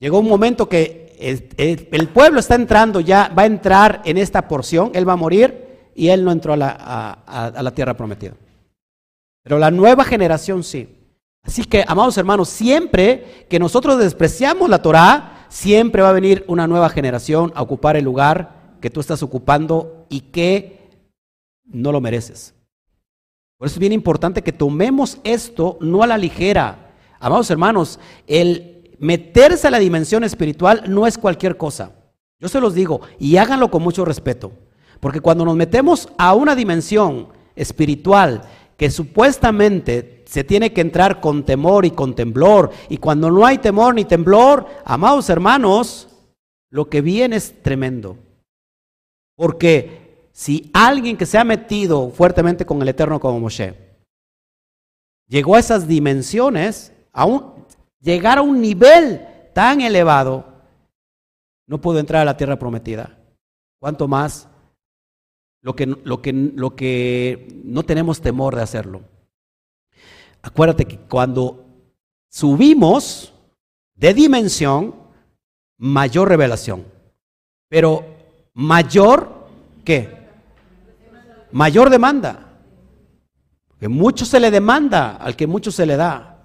Llegó un momento que el, pueblo está entrando ya, va a entrar en esta porción, él va a morir y él no entró a la, tierra prometida. Pero la nueva generación sí. Así que, amados hermanos, siempre que nosotros despreciamos la Torah, siempre va a venir una nueva generación a ocupar el lugar que tú estás ocupando y que no lo mereces. Por eso es bien importante que tomemos esto no a la ligera. Amados hermanos, el meterse a la dimensión espiritual no es cualquier cosa. Yo se los digo y háganlo con mucho respeto. Porque cuando nos metemos a una dimensión espiritual que supuestamente se tiene que entrar con temor y con temblor, y cuando no hay temor ni temblor, amados hermanos, lo que viene es tremendo. Porque si alguien que se ha metido fuertemente con el Eterno como Moshe, llegó a esas dimensiones, aún llegar a un nivel tan elevado, no pudo entrar a la tierra prometida. ¿Cuánto más lo que, lo que, lo que no tenemos temor de hacerlo? Acuérdate que cuando subimos de dimensión, mayor revelación. Pero mayor, ¿qué? Mayor demanda. Que mucho se le demanda al que mucho se le da.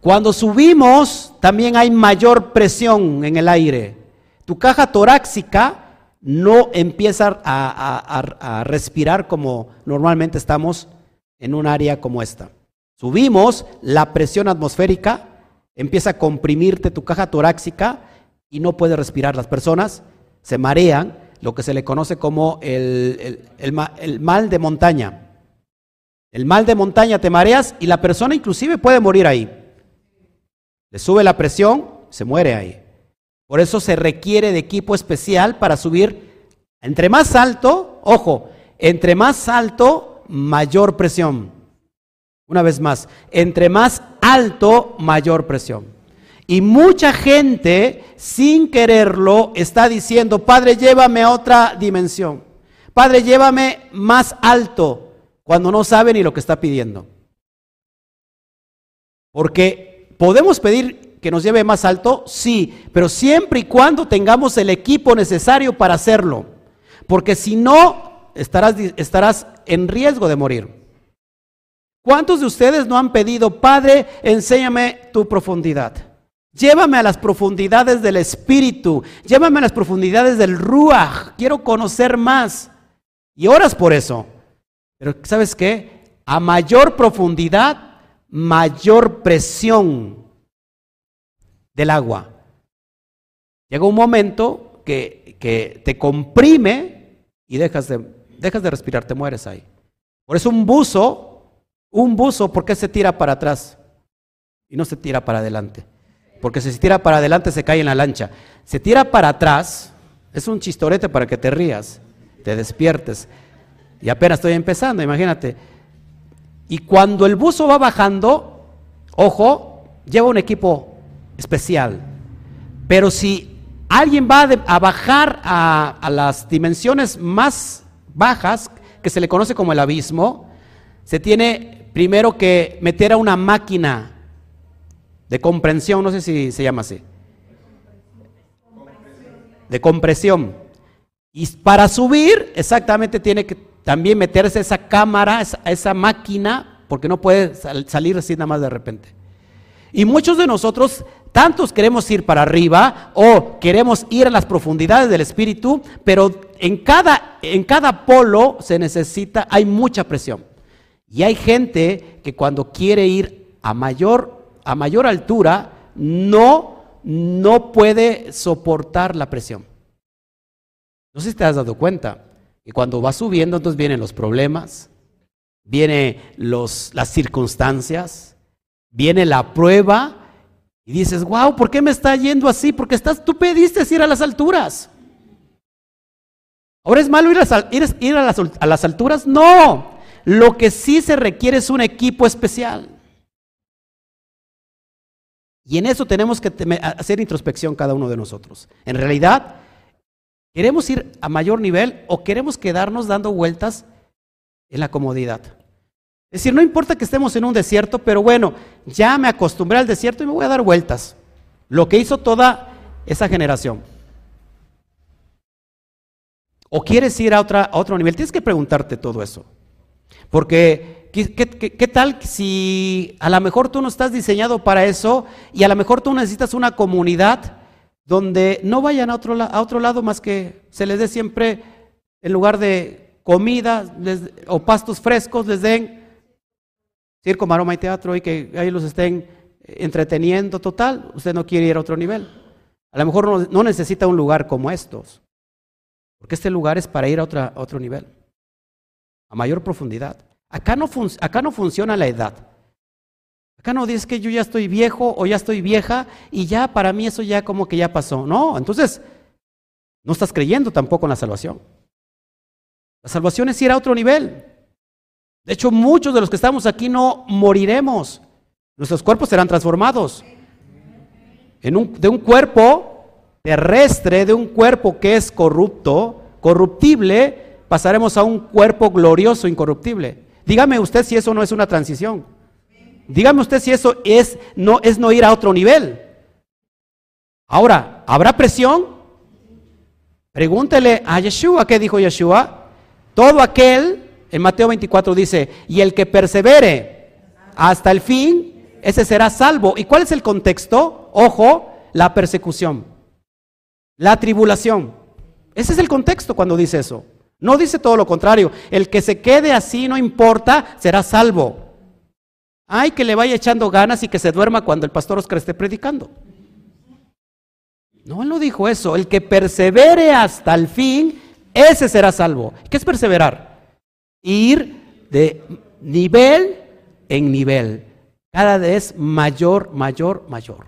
Cuando subimos, también hay mayor presión en el aire. Tu caja torácica no empieza a, respirar como normalmente estamos en un área como esta. Subimos, la presión atmosférica empieza a comprimirte tu caja torácica y no puedes respirar. Las personas se marean, lo que se le conoce como el, el mal de montaña. El mal de montaña te mareas y la persona inclusive puede morir ahí. Le sube la presión, se muere ahí. Por eso se requiere de equipo especial para subir. Entre más alto, ojo, entre más alto, mayor presión. Una vez más, entre más alto, mayor presión. Y mucha gente, sin quererlo, está diciendo, Padre, llévame a otra dimensión. Padre, llévame más alto, cuando no sabe ni lo que está pidiendo. Porque ¿Podemos pedir que nos lleve más alto? Sí, pero siempre y cuando tengamos el equipo necesario para hacerlo. Porque si no, estarás, estarás en riesgo de morir. ¿Cuántos de ustedes no han pedido, Padre, enséñame tu profundidad? Llévame a las profundidades del Espíritu, llévame a las profundidades del Ruach, quiero conocer más. Y oras por eso. Pero ¿sabes qué? A mayor profundidad, mayor presión del agua. Llega un momento que, te comprime y dejas de, dejas de respirar, te mueres ahí. Por eso un buzo, un buzo, ¿por qué se tira para atrás? Y no se tira para adelante. Porque si se tira para adelante se cae en la lancha. Se tira para atrás, es un chistorete para que te rías, te despiertes. Y apenas estoy empezando, imagínate. Y cuando el buzo va bajando, ojo, lleva un equipo especial. Pero si alguien va a bajar a, a las dimensiones más bajas, que se le conoce como el abismo, se tiene primero que meter a una máquina de comprensión, no sé si se llama así, de compresión. Y para subir, exactamente tiene que también meterse esa cámara, esa, esa máquina, porque no puede salir así nada más de repente. Y muchos de nosotros, tantos queremos ir para arriba o queremos ir a las profundidades del espíritu, pero en cada, en cada polo se necesita, hay mucha presión. Y hay gente que cuando quiere ir a mayor, a mayor altura, no, no puede soportar la presión. No sé si te has dado cuenta que cuando va subiendo, entonces vienen los problemas, vienen las circunstancias, viene la prueba y dices, wow, ¿por qué me está yendo así? Porque estás, tú pediste ir a las alturas. ¿Ahora es malo ir, a, ir, a, las, a las alturas? No. Lo que sí se requiere es un equipo especial. Y en eso tenemos que hacer introspección cada uno de nosotros. En realidad, ¿queremos ir a mayor nivel o queremos quedarnos dando vueltas en la comodidad? Es decir, no importa que estemos en un desierto, pero bueno, ya me acostumbré al desierto y me voy a dar vueltas. Lo que hizo toda esa generación. ¿O quieres ir a, otra, otro nivel? Tienes que preguntarte todo eso. Porque, ¿qué, tal si a lo mejor tú no estás diseñado para eso y a lo mejor tú necesitas una comunidad donde no vayan a otro, a otro lado más que se les dé siempre, en lugar de comida o pastos frescos, les den circo, maroma y teatro y que ahí los estén entreteniendo total, usted no quiere ir a otro nivel. A lo mejor no, necesita un lugar como estos, porque este lugar es para ir a, otra, otro nivel, a mayor profundidad. Acá no, acá no funciona la edad. Acá no dices que yo ya estoy viejo o ya estoy vieja y ya para mí eso ya como que ya pasó. No, entonces no estás creyendo tampoco en la salvación. La salvación es ir a otro nivel. De hecho, muchos de los que estamos aquí no moriremos. Nuestros cuerpos serán transformados. de un cuerpo terrestre, de un cuerpo que es corrupto, corruptible, pasaremos a un cuerpo glorioso, incorruptible. Dígame usted si eso no es una transición. Dígame usted si eso es no, es no ir a otro nivel. Ahora, ¿habrá presión? Pregúntele a Yeshua, ¿qué dijo Yeshua? Todo aquel en Mateo 24 dice, y el que persevere hasta el fin, ese será salvo. ¿Y cuál es el contexto? Ojo, la persecución, la tribulación. Ese es el contexto cuando dice eso. No dice todo lo contrario. El que se quede así, no importa, será salvo. Ay, que le vaya echando ganas y que se duerma cuando el pastor Oscar esté predicando. No, él no dijo eso. El que persevere hasta el fin, ese será salvo. ¿Qué es perseverar? Ir de nivel en nivel, cada vez mayor, mayor, mayor.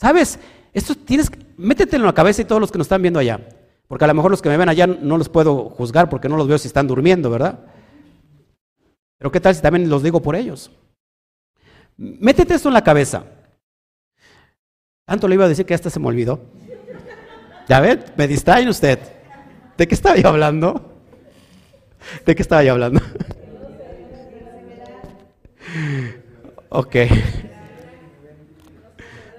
¿Sabes? Esto tienes, métetelo en la cabeza y todos los que nos están viendo allá, porque a lo mejor los que me ven allá no los puedo juzgar porque no los veo si están durmiendo, ¿verdad? Pero ¿qué tal si también los digo por ellos? Métete esto en la cabeza. Tanto le iba a decir que hasta se me olvidó. Ya ven, me distraen usted. ¿De qué estaba yo hablando? ¿De qué estaba yo hablando? ok.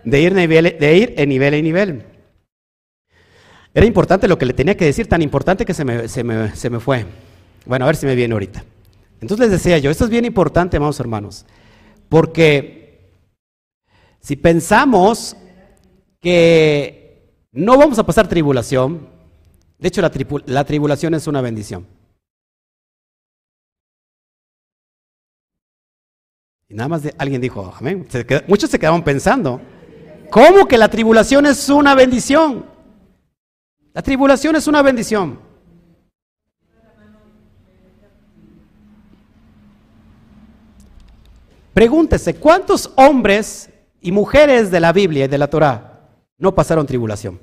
De ir, nivel, de ir en nivel en nivel. Era importante lo que le tenía que decir, tan importante que se me, se me, se me fue. Bueno, a ver si me viene ahorita. Entonces les decía yo, esto es bien importante, amados hermanos, porque si pensamos que no vamos a pasar tribulación, de hecho la, la tribulación es una bendición. Y nada más de, alguien dijo, amén. Muchos se quedaron pensando, ¿cómo que la tribulación es una bendición? La tribulación es una bendición. Pregúntese, ¿cuántos hombres y mujeres de la Biblia y de la Torá no pasaron tribulación?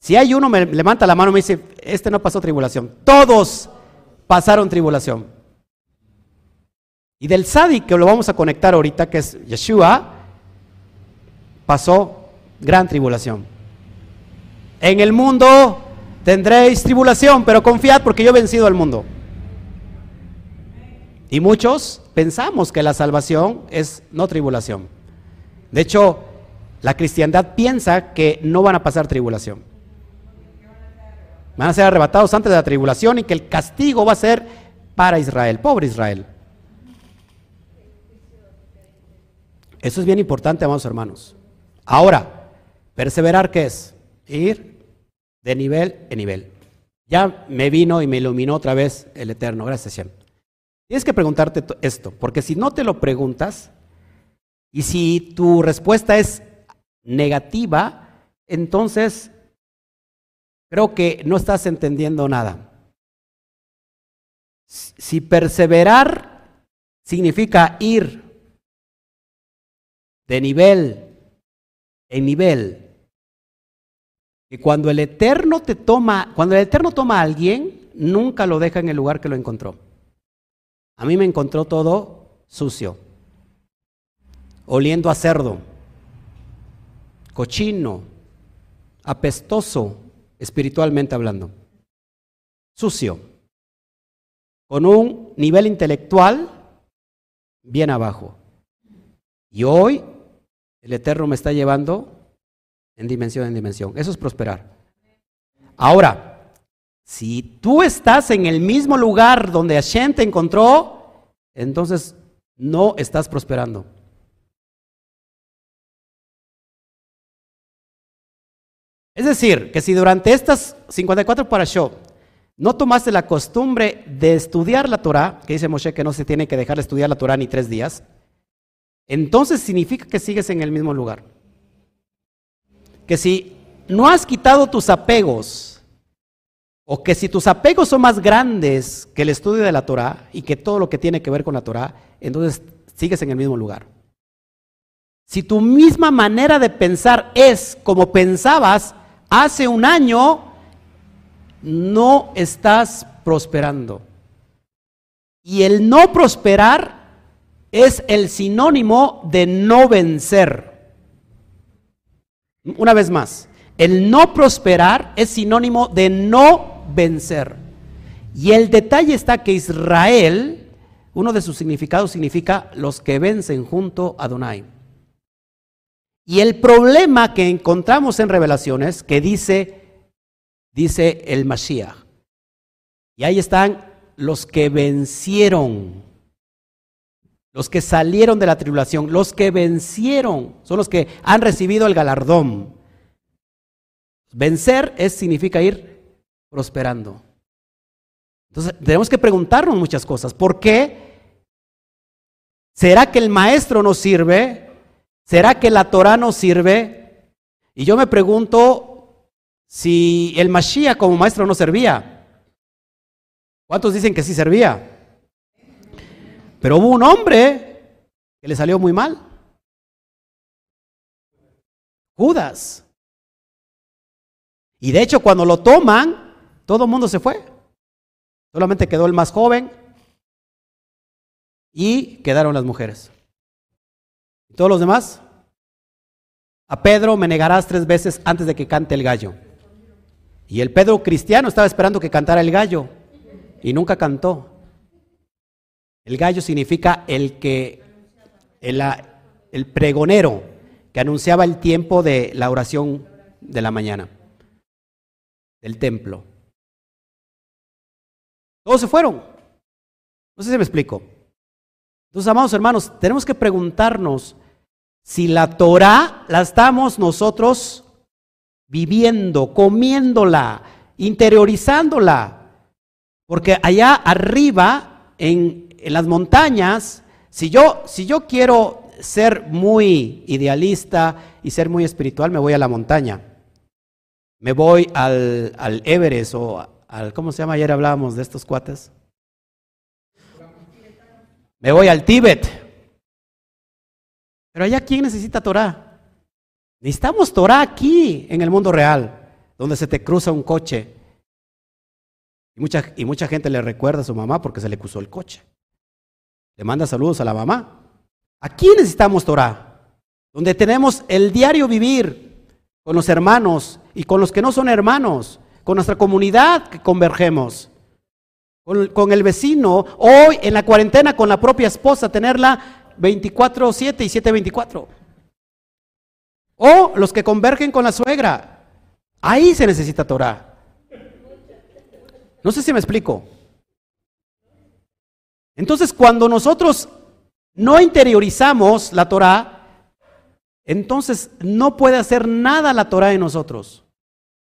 Si hay uno, me levanta la mano y me dice, este no pasó tribulación. Todos pasaron tribulación. Y del Sadi, que lo vamos a conectar ahorita, que es Yeshua, pasó gran tribulación. En el mundo tendréis tribulación, pero confiad porque yo he vencido al mundo. Y muchos pensamos que la salvación es no tribulación. De hecho, la cristiandad piensa que no van a pasar tribulación. Van a ser arrebatados antes de la tribulación y que el castigo va a ser para Israel, pobre Israel. Eso es bien importante, amados hermanos. Ahora, perseverar, ¿qué es? Ir de nivel en nivel. Ya me vino y me iluminó otra vez el Eterno, gracias Señor. Tienes que preguntarte esto, porque si no te lo preguntas y si tu respuesta es negativa, entonces creo que no estás entendiendo nada. Si perseverar significa ir de nivel en nivel. Y cuando el Eterno te toma, cuando el Eterno toma a alguien, nunca lo deja en el lugar que lo encontró. A mí me encontró todo sucio, oliendo a cerdo, cochino, apestoso, espiritualmente hablando, sucio, con un nivel intelectual bien abajo. Y hoy el Eterno me está llevando en dimensión en dimensión. Eso es prosperar. Ahora, si tú estás en el mismo lugar donde Hashem te encontró, entonces no estás prosperando. Es decir, que si durante estas 54 parashot no tomaste la costumbre de estudiar la Torah, que dice Moshe que no se tiene que dejar de estudiar la Torah ni tres días, entonces significa que sigues en el mismo lugar. Que si no has quitado tus apegos, o que si tus apegos son más grandes que el estudio de la Torah y que todo lo que tiene que ver con la Torah, entonces sigues en el mismo lugar. Si tu misma manera de pensar es como pensabas hace un año, no estás prosperando. Y el no prosperar es el sinónimo de no vencer. Una vez más, el no prosperar es sinónimo de no vencer. Y el detalle está que Israel, uno de sus significados significa los que vencen junto a Adonai. Y el problema que encontramos en Revelaciones, que dice, dice el Mashiach, y ahí están los que vencieron los que salieron de la tribulación, los que vencieron, son los que han recibido el galardón. Vencer es, significa ir prosperando. Entonces, tenemos que preguntarnos muchas cosas. ¿Por qué? ¿Será que el maestro no sirve? ¿Será que la Torah no sirve? Y yo me pregunto si el Mashiach como maestro no servía. ¿Cuántos dicen que sí servía? Pero hubo un hombre que le salió muy mal. Judas. Y de hecho cuando lo toman, todo el mundo se fue. Solamente quedó el más joven y quedaron las mujeres. ¿Y todos los demás? A Pedro me negarás tres veces antes de que cante el gallo. Y el Pedro cristiano estaba esperando que cantara el gallo y nunca cantó. El gallo significa el que, el, el pregonero que anunciaba el tiempo de la oración de la mañana, del templo. Todos se fueron. No sé si me explico. Entonces, amados hermanos, tenemos que preguntarnos si la Torah la estamos nosotros viviendo, comiéndola, interiorizándola. Porque allá arriba, en en las montañas, si yo, si yo quiero ser muy idealista y ser muy espiritual, me voy a la montaña. Me voy al, al Everest o al, ¿cómo se llama? Ayer hablábamos de estos cuates. Me voy al Tíbet. Pero allá, ¿quién necesita Torah? Necesitamos Torah aquí, en el mundo real, donde se te cruza un coche. Y mucha, y mucha gente le recuerda a su mamá porque se le cruzó el coche. Le manda saludos a la mamá. Aquí necesitamos Torah, donde tenemos el diario vivir con los hermanos y con los que no son hermanos, con nuestra comunidad que convergemos, con, el vecino, hoy en la cuarentena con la propia esposa, tenerla 24-7 y 7-24. O los que convergen con la suegra. Ahí se necesita Torah. No sé si me explico. Entonces, cuando nosotros no interiorizamos la Torah, entonces no puede hacer nada la Torah en nosotros.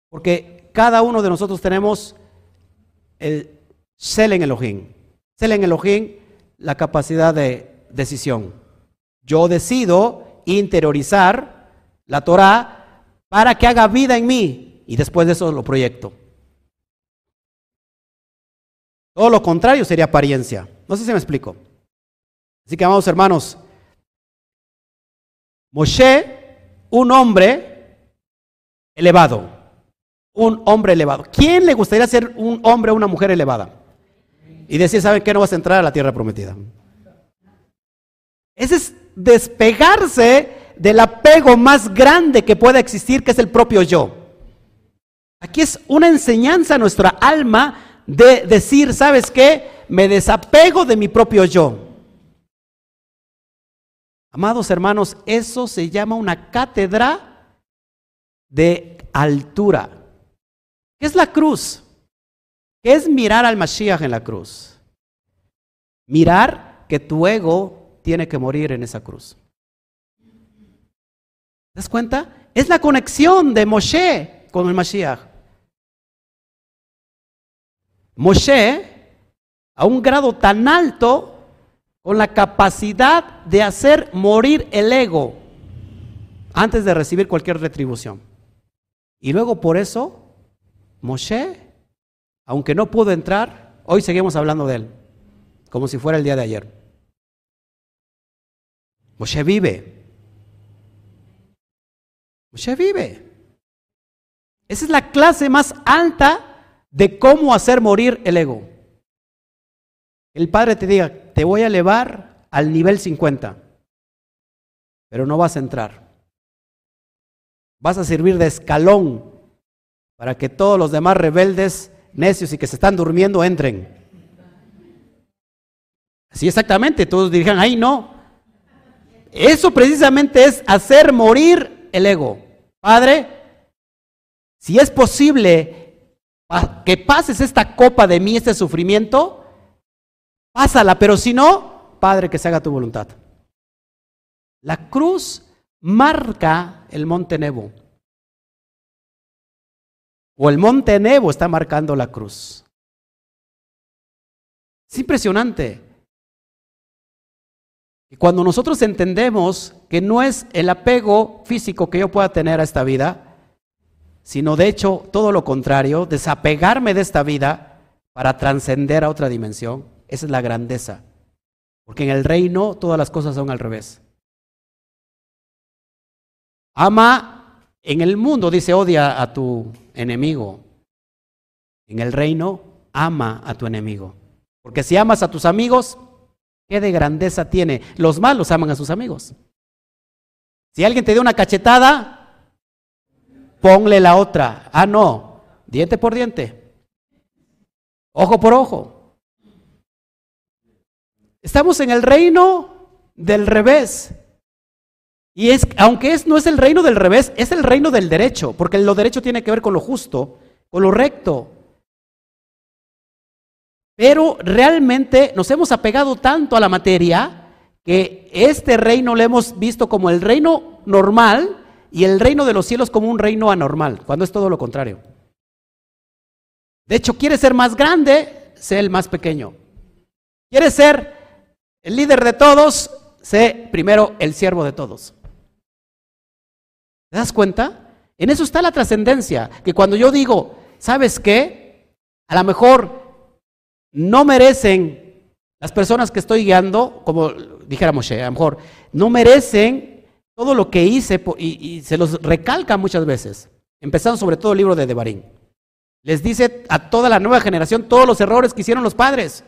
Porque cada uno de nosotros tenemos el Selen Elohim. Selen Elohim, la capacidad de decisión. Yo decido interiorizar la Torah para que haga vida en mí y después de eso lo proyecto. Todo lo contrario sería apariencia. No sé si me explico. Así que, amados hermanos, Moshe, un hombre elevado, un hombre elevado. ¿Quién le gustaría ser un hombre o una mujer elevada? Y decir, ¿saben qué? No vas a entrar a la tierra prometida. Ese es despegarse del apego más grande que pueda existir, que es el propio yo. Aquí es una enseñanza a nuestra alma de decir, ¿sabes qué? Me desapego de mi propio yo. Amados hermanos, eso se llama una cátedra de altura. ¿Qué es la cruz? ¿Qué es mirar al Mashiach en la cruz? Mirar que tu ego tiene que morir en esa cruz. ¿Te das cuenta? Es la conexión de Moshe con el Mashiach. Moshe, a un grado tan alto, con la capacidad de hacer morir el ego antes de recibir cualquier retribución. Y luego por eso, Moshe, aunque no pudo entrar, hoy seguimos hablando de él, como si fuera el día de ayer. Moshe vive. Moshe vive. Esa es la clase más alta de cómo hacer morir el ego. El Padre te diga, te voy a elevar al nivel 50, pero no vas a entrar. Vas a servir de escalón para que todos los demás rebeldes, necios y que se están durmiendo entren. Así exactamente, todos dirían, ay no. Eso precisamente es hacer morir el ego. Padre, si es posible que pases esta copa de mí, este sufrimiento, pásala, pero si no, Padre, que se haga tu voluntad. La cruz marca el monte Nebo. O el monte Nebo está marcando la cruz. Es impresionante. Y cuando nosotros entendemos que no es el apego físico que yo pueda tener a esta vida, sino de hecho todo lo contrario, desapegarme de esta vida para trascender a otra dimensión, esa es la grandeza. Porque en el reino todas las cosas son al revés. Ama en el mundo, dice, odia a tu enemigo. En el reino, ama a tu enemigo. Porque si amas a tus amigos, ¿qué de grandeza tiene? Los malos aman a sus amigos. Si alguien te dio una cachetada, ponle la otra. Ah, no, diente por diente. Ojo por ojo. Estamos en el reino del revés. Y es, aunque es, no es el reino del revés, es el reino del derecho, porque lo derecho tiene que ver con lo justo, con lo recto. Pero realmente nos hemos apegado tanto a la materia que este reino lo hemos visto como el reino normal y el reino de los cielos como un reino anormal, cuando es todo lo contrario. De hecho, quiere ser más grande, sé el más pequeño. Quiere ser el líder de todos, sé primero el siervo de todos. ¿Te das cuenta? En eso está la trascendencia, que cuando yo digo, ¿sabes qué? A lo mejor no merecen las personas que estoy guiando, como dijera Moshe, a lo mejor no merecen todo lo que hice y, se los recalca muchas veces, empezando sobre todo el libro de Devarim. Les dice a toda la nueva generación todos los errores que hicieron los padres.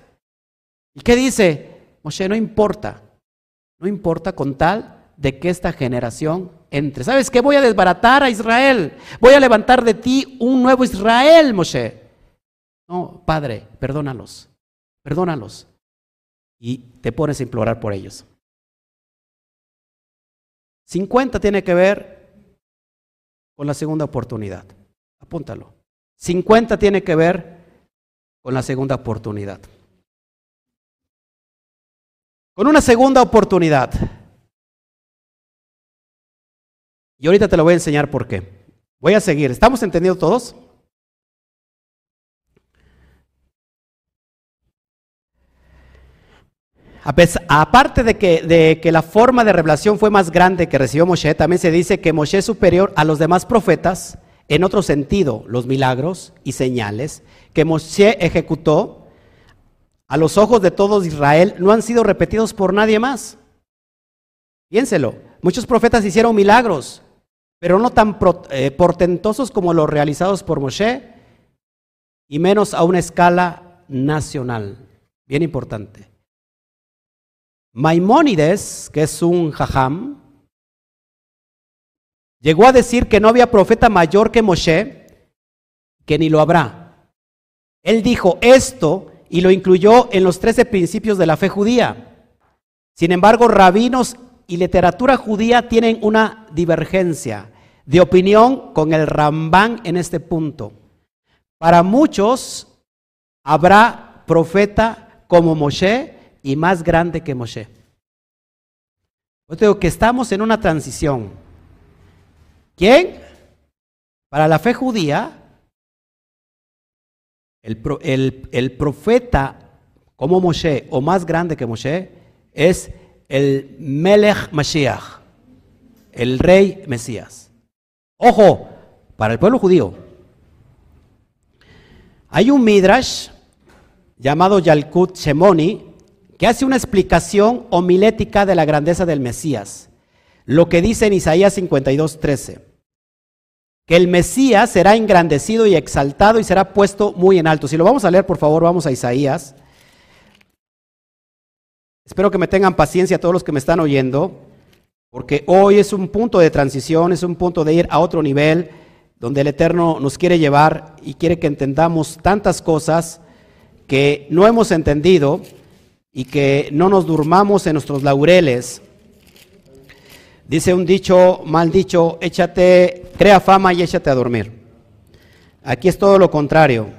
¿Y qué dice? Moshe, no importa, no importa con tal de que esta generación entre. ¿Sabes qué? Voy a desbaratar a Israel. Voy a levantar de ti un nuevo Israel, Moshe. No, Padre, perdónalos, perdónalos. Y te pones a implorar por ellos. 50 tiene que ver con la segunda oportunidad. Apúntalo. 50 tiene que ver con la segunda oportunidad. Con una segunda oportunidad. Y ahorita te lo voy a enseñar por qué. Voy a seguir. ¿Estamos entendiendo todos? aparte de que, de que, la forma de revelación fue más grande que recibió Moshe, también se dice que Moshe es superior a los demás profetas en otro sentido. Los milagros y señales que Moshe ejecutó a los ojos de todos Israel no han sido repetidos por nadie más. Piénselo, muchos profetas hicieron milagros, pero no tan eh, portentosos como los realizados por Moshe y menos a una escala nacional. Bien importante. Maimónides, que es un jajam, llegó a decir que no había profeta mayor que Moshe, que ni lo habrá. Él dijo esto y lo incluyó en los trece principios de la fe judía. Sin embargo, rabinos y literatura judía tienen una divergencia de opinión con el Rambán en este punto. Para muchos habrá profeta como Moshe y más grande que Moshe. Yo digo que estamos en una transición. ¿Quién? Para la fe judía, el, el, profeta como Moshe o más grande que Moshe es el Melech Mashiach, el rey Mesías. Ojo, para el pueblo judío. Hay un midrash llamado Yalkut Shemoni que hace una explicación homilética de la grandeza del Mesías. Lo que dice en Isaías 52:13, que el Mesías será engrandecido y exaltado y será puesto muy en alto. Si lo vamos a leer, por favor, vamos a Isaías. Espero que me tengan paciencia todos los que me están oyendo, porque hoy es un punto de transición, es un punto de ir a otro nivel, donde el Eterno nos quiere llevar y quiere que entendamos tantas cosas que no hemos entendido y que no nos durmamos en nuestros laureles. Dice un dicho, mal dicho, échate, crea fama y échate a dormir. Aquí es todo lo contrario.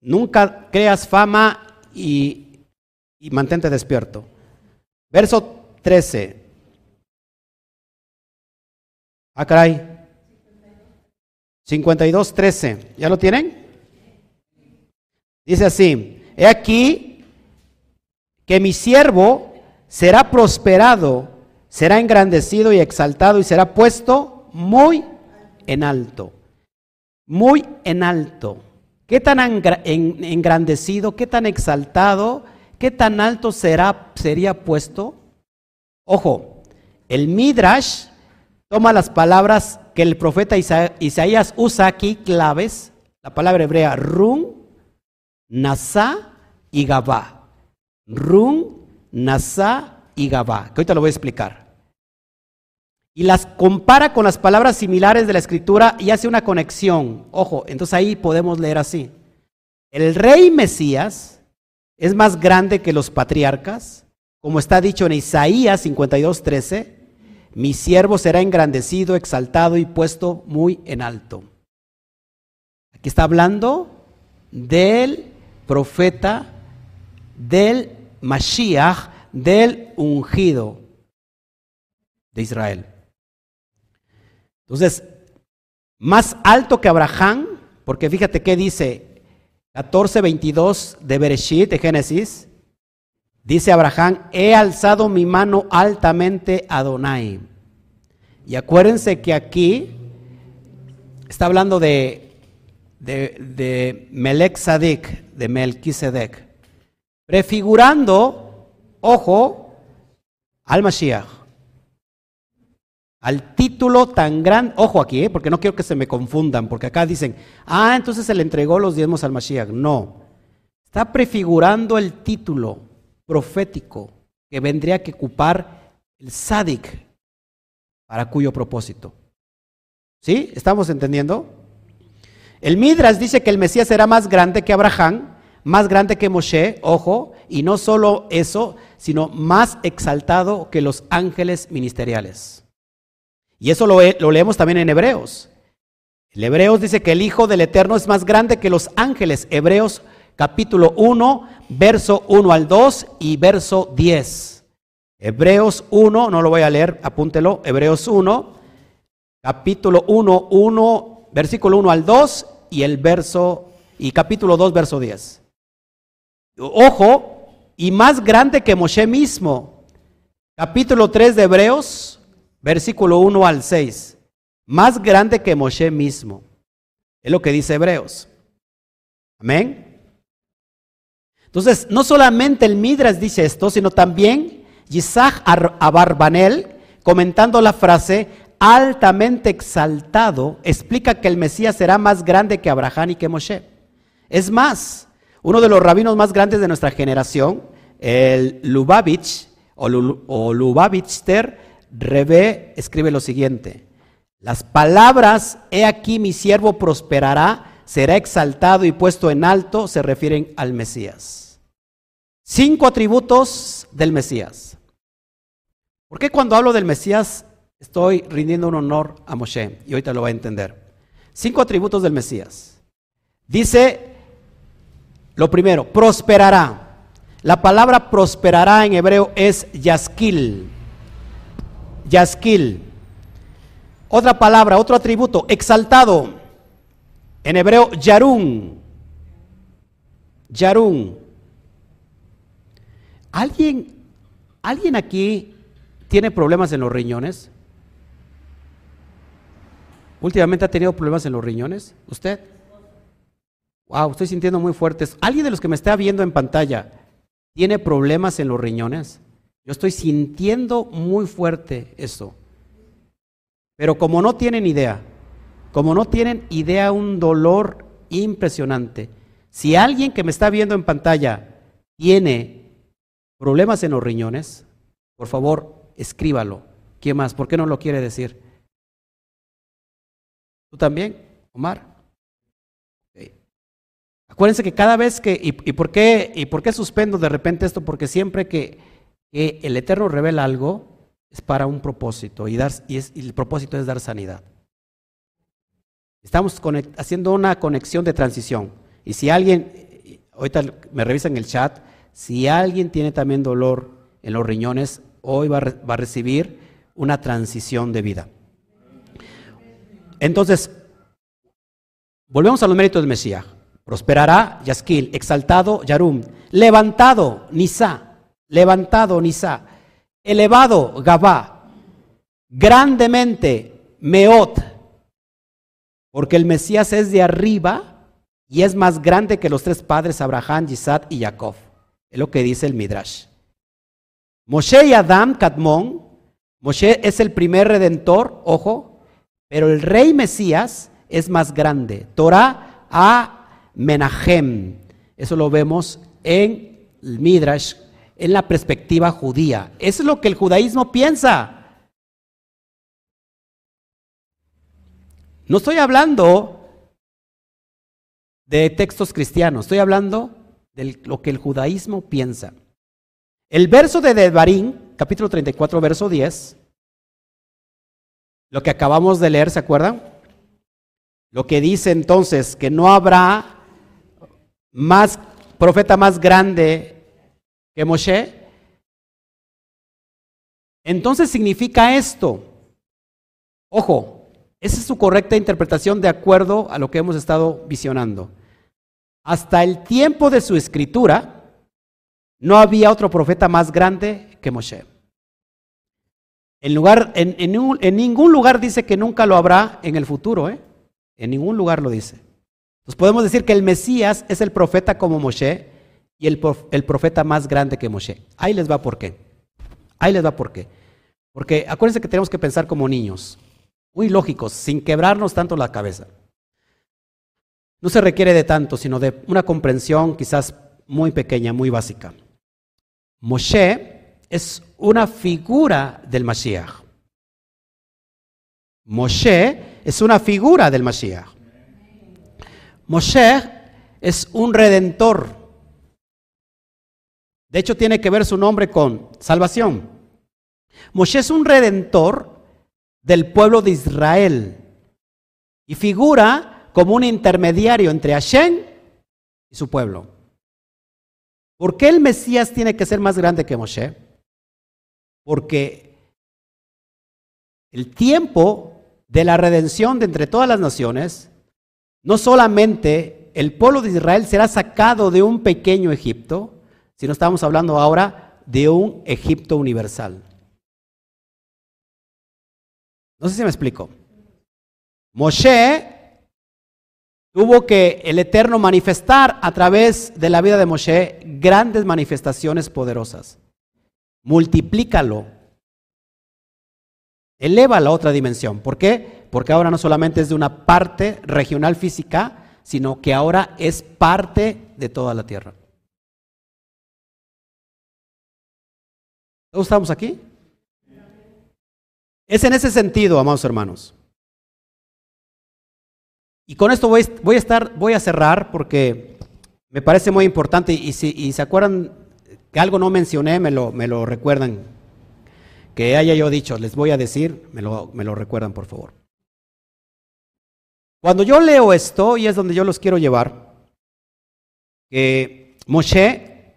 Nunca creas fama y, mantente despierto. Verso 13. Ah, caray. 52, 13. ¿Ya lo tienen? Dice así, he aquí que mi siervo será prosperado, será engrandecido y exaltado y será puesto muy en alto. Muy en alto. ¿Qué tan engrandecido, qué tan exaltado, qué tan alto será, sería puesto? Ojo, el Midrash toma las palabras que el profeta Isaías usa aquí, claves, la palabra hebrea Rum, Nasa y Gabá. Run, Nasa y Gabá, que ahorita lo voy a explicar. Y las compara con las palabras similares de la escritura y hace una conexión. Ojo, entonces ahí podemos leer así. El rey Mesías es más grande que los patriarcas, como está dicho en Isaías 52:13, mi siervo será engrandecido, exaltado y puesto muy en alto. Aquí está hablando del profeta del Mashiach, del ungido de Israel. Entonces, más alto que Abraham, porque fíjate qué dice 14:22 de Bereshit, de Génesis, dice Abraham, he alzado mi mano altamente a Adonai. Y acuérdense que aquí está hablando de, de, de de prefigurando, ojo, al Mashiach. Al título tan grande, ojo aquí, ¿eh? porque no quiero que se me confundan, porque acá dicen, ah, entonces se le entregó los diezmos al Mashiach. No, está prefigurando el título profético que vendría que ocupar el Sadik, para cuyo propósito. ¿Sí? ¿Estamos entendiendo? El Midras dice que el Mesías será más grande que Abraham, más grande que Moshe, ojo, y no solo eso, sino más exaltado que los ángeles ministeriales. Y eso lo, leemos también en Hebreos. El Hebreos dice que el Hijo del Eterno es más grande que los ángeles. Hebreos capítulo 1, verso 1 al 2 y verso 10. Hebreos 1, no lo voy a leer, apúntelo. Hebreos 1, capítulo 1, 1, versículo 1 al 2 y el verso, y capítulo 2, verso 10. Ojo, y más grande que Moshe mismo. Capítulo 3 de Hebreos, versículo 1 al 6, más grande que Moshe mismo. Es lo que dice Hebreos. Amén. Entonces, no solamente el Midras dice esto, sino también Yisach Abarbanel, comentando la frase, altamente exaltado, explica que el Mesías será más grande que Abraham y que Moshe. Es más, uno de los rabinos más grandes de nuestra generación, el Lubavitch o, Lubavitcher, Rebe escribe lo siguiente, las palabras, he aquí mi siervo prosperará, será exaltado y puesto en alto, se refieren al Mesías. Cinco atributos del Mesías. ¿Por qué cuando hablo del Mesías estoy rindiendo un honor a Moshe? Y ahorita lo va a entender. Cinco atributos del Mesías. Dice, lo primero, prosperará. La palabra prosperará en hebreo es yaskil. Yaskil. Otra palabra, otro atributo, exaltado. En hebreo, Yarun. Yarun. ¿Alguien, ¿Alguien aquí tiene problemas en los riñones? ¿Últimamente ha tenido problemas en los riñones? ¿Usted? Wow, estoy sintiendo muy fuertes. ¿Alguien de los que me está viendo en pantalla tiene problemas en los riñones? Yo estoy sintiendo muy fuerte eso. Pero como no tienen idea, como no tienen idea, un dolor impresionante. Si alguien que me está viendo en pantalla tiene problemas en los riñones, por favor, escríbalo. ¿Quién más? ¿Por qué no lo quiere decir? ¿Tú también, Omar? Acuérdense que cada vez que, y, por qué, ¿y por qué suspendo de repente esto? Porque siempre que que el Eterno revela algo es para un propósito y, dar, y, el propósito es dar sanidad. Estamos haciendo una conexión de transición. Y si alguien, ahorita me revisan el chat, si alguien tiene también dolor en los riñones, hoy va, a recibir una transición de vida. Entonces, volvemos a los méritos del Mesías. Prosperará, Yaskil, exaltado, Yarum, levantado, Nisa, levantado Nisa, elevado Gabá, grandemente Meot, porque el Mesías es de arriba y es más grande que los tres padres Abraham, Isaac y Jacob. Es lo que dice el Midrash. Moshe y Adam Kadmon, Moshe es el primer redentor, ojo, pero el rey Mesías es más grande. Torah a Menahem. Eso lo vemos en el Midrash en la perspectiva judía. Eso es lo que el judaísmo piensa. No estoy hablando de textos cristianos, estoy hablando de lo que el judaísmo piensa. El verso de Devarim, capítulo 34, verso 10, lo que acabamos de leer, ¿se acuerdan? Lo que dice entonces que no habrá más profeta más grande que Moshe. Entonces significa esto. Ojo, esa es su correcta interpretación de acuerdo a lo que hemos estado visionando. Hasta el tiempo de su escritura, no había otro profeta más grande que Moshe. En, lugar, en, en, ningún lugar dice que nunca lo habrá en el futuro, ¿eh? En ningún lugar lo dice. Entonces podemos decir que el Mesías es el profeta como Moshe, y el, profeta más grande que Moshe. Ahí les va por qué. Ahí les va por qué. Porque acuérdense que tenemos que pensar como niños, muy lógicos, sin quebrarnos tanto la cabeza. No se requiere de tanto, sino de una comprensión quizás muy pequeña, muy básica. Moshe es una figura del Mashiach. Moshe es una figura del Mashiach. Moshe es un redentor. De hecho, tiene que ver su nombre con salvación. Moshe es un redentor del pueblo de Israel y figura como un intermediario entre Hashem y su pueblo. ¿Por qué el Mesías tiene que ser más grande que Moshe? Porque el tiempo de la redención de entre todas las naciones, no solamente el pueblo de Israel será sacado de un pequeño Egipto, sino estamos hablando ahora de un Egipto universal. No sé si me explico. Moshe tuvo que el Eterno manifestar a través de la vida de Moshe grandes manifestaciones poderosas. Multiplícalo. Eleva la otra dimensión. ¿Por qué? Porque ahora no solamente es de una parte regional física, sino que ahora es parte de toda la tierra. ¿Todos estamos aquí? Es en ese sentido, amados hermanos. Y con esto voy, a estar, voy a cerrar porque me parece muy importante y si se acuerdan que algo no mencioné, me lo, recuerdan. Que haya yo dicho, les voy a decir, me lo, me lo recuerdan por favor. Cuando yo leo esto, y es donde yo los quiero llevar, que Moshe,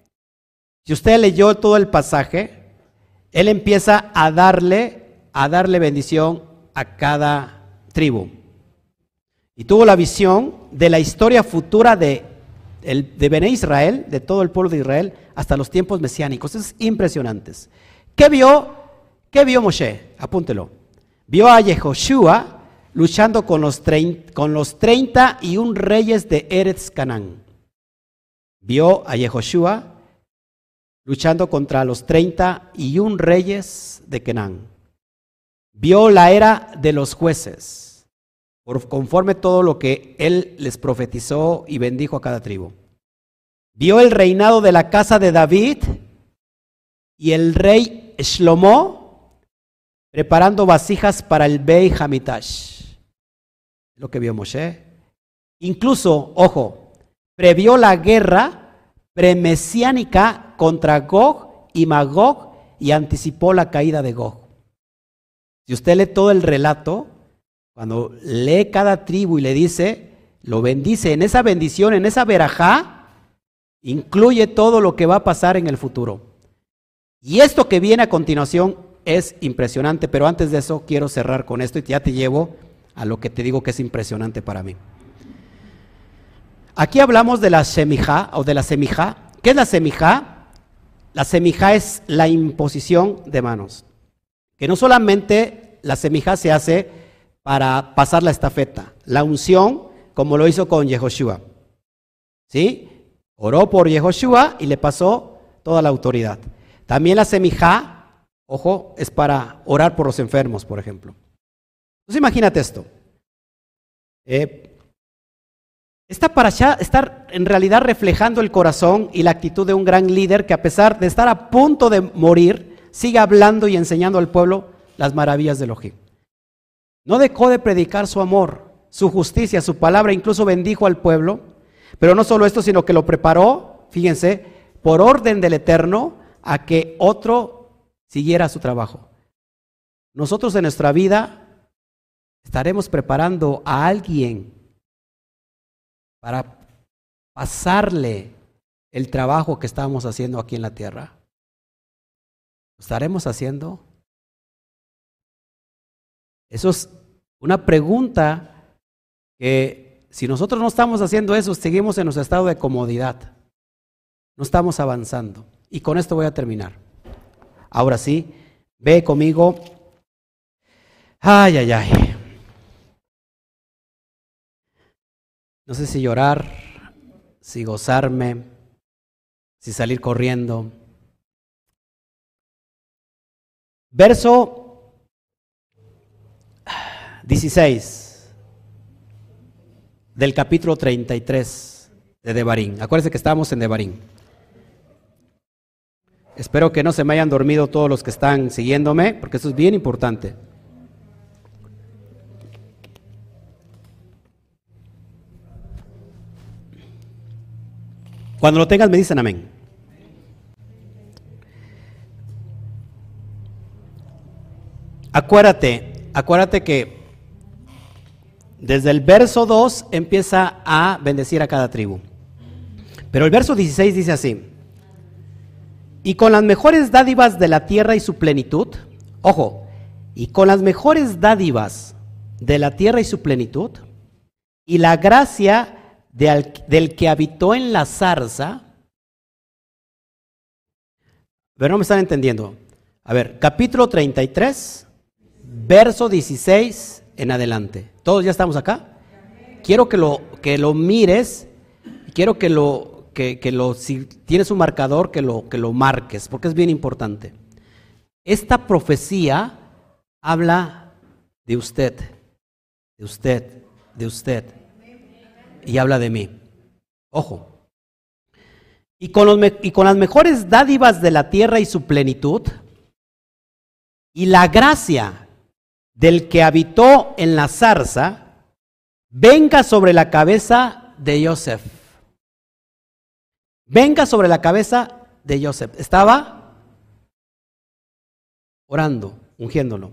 si usted leyó todo el pasaje, él empieza a darle a darle bendición a cada tribu. Y tuvo la visión de la historia futura de, de Bené Israel, de todo el pueblo de Israel, hasta los tiempos mesiánicos. Es impresionantes. ¿Qué vio? ¿Qué vio Moshe? Apúntelo. Vio a Yehoshua luchando con los, con los 31 reyes de Eretz Canán. Vio a Yehoshua luchando contra los 31 reyes de Canaán vio la era de los jueces, por, conforme todo lo que él les profetizó y bendijo a cada tribu. Vio el reinado de la casa de David y el rey Shlomo preparando vasijas para el Bey Hamitash. Lo que vio Moshe. Incluso, ojo, previó la guerra premesiánica contra Gog y Magog y anticipó la caída de Gog. Si usted lee todo el relato, cuando lee cada tribu y le dice, lo bendice, en esa bendición, en esa verajá, incluye todo lo que va a pasar en el futuro. Y esto que viene a continuación es impresionante, pero antes de eso quiero cerrar con esto y ya te llevo a lo que te digo que es impresionante para mí. Aquí hablamos de la semijá o de la semijá. ¿Qué es la semijá? La semijá es la imposición de manos que no solamente la semija se hace para pasar la estafeta, la unción, como lo hizo con Yehoshua. ¿Sí? Oró por Yehoshua y le pasó toda la autoridad. También la semija, ojo, es para orar por los enfermos, por ejemplo. Entonces imagínate esto. Eh, esta parasha está en realidad reflejando el corazón y la actitud de un gran líder que a pesar de estar a punto de morir, sigue hablando y enseñando al pueblo las maravillas de Elohim. No dejó de predicar su amor, su justicia, su palabra, incluso bendijo al pueblo. Pero no solo esto, sino que lo preparó, fíjense, por orden del Eterno, a que otro siguiera su trabajo. Nosotros en nuestra vida estaremos preparando a alguien para pasarle el trabajo que estamos haciendo aquí en la tierra. ¿Lo estaremos haciendo? Eso es una pregunta que si nosotros no estamos haciendo eso, seguimos en nuestro estado de comodidad. No estamos avanzando. Y con esto voy a terminar. Ahora sí, ve conmigo. Ay, ay, ay. No sé si llorar, si gozarme, si salir corriendo. Verso 16 del capítulo 33 de Devarín. Acuérdense que estábamos en Devarín. Espero que no se me hayan dormido todos los que están siguiéndome, porque eso es bien importante. Cuando lo tengas me dicen amén. Acuérdate, acuérdate que desde el verso 2 empieza a bendecir a cada tribu. Pero el verso 16 dice así, y con las mejores dádivas de la tierra y su plenitud, ojo, y con las mejores dádivas de la tierra y su plenitud, y la gracia del que habitó en la zarza, pero no me están entendiendo. A ver, capítulo 33, verso 16 en adelante. ¿Todos ya estamos acá? Quiero que lo, que lo mires, quiero que lo, que, lo, si tienes un marcador, que lo, que lo marques, porque es bien importante. Esta profecía habla de usted, de usted, de usted, y habla de mí. Ojo. Y con, los, y con las mejores dádivas de la tierra y su plenitud, y la gracia del que habitó en la zarza, venga sobre la cabeza de Joseph. Venga sobre la cabeza de Joseph. Estaba orando, ungiéndolo.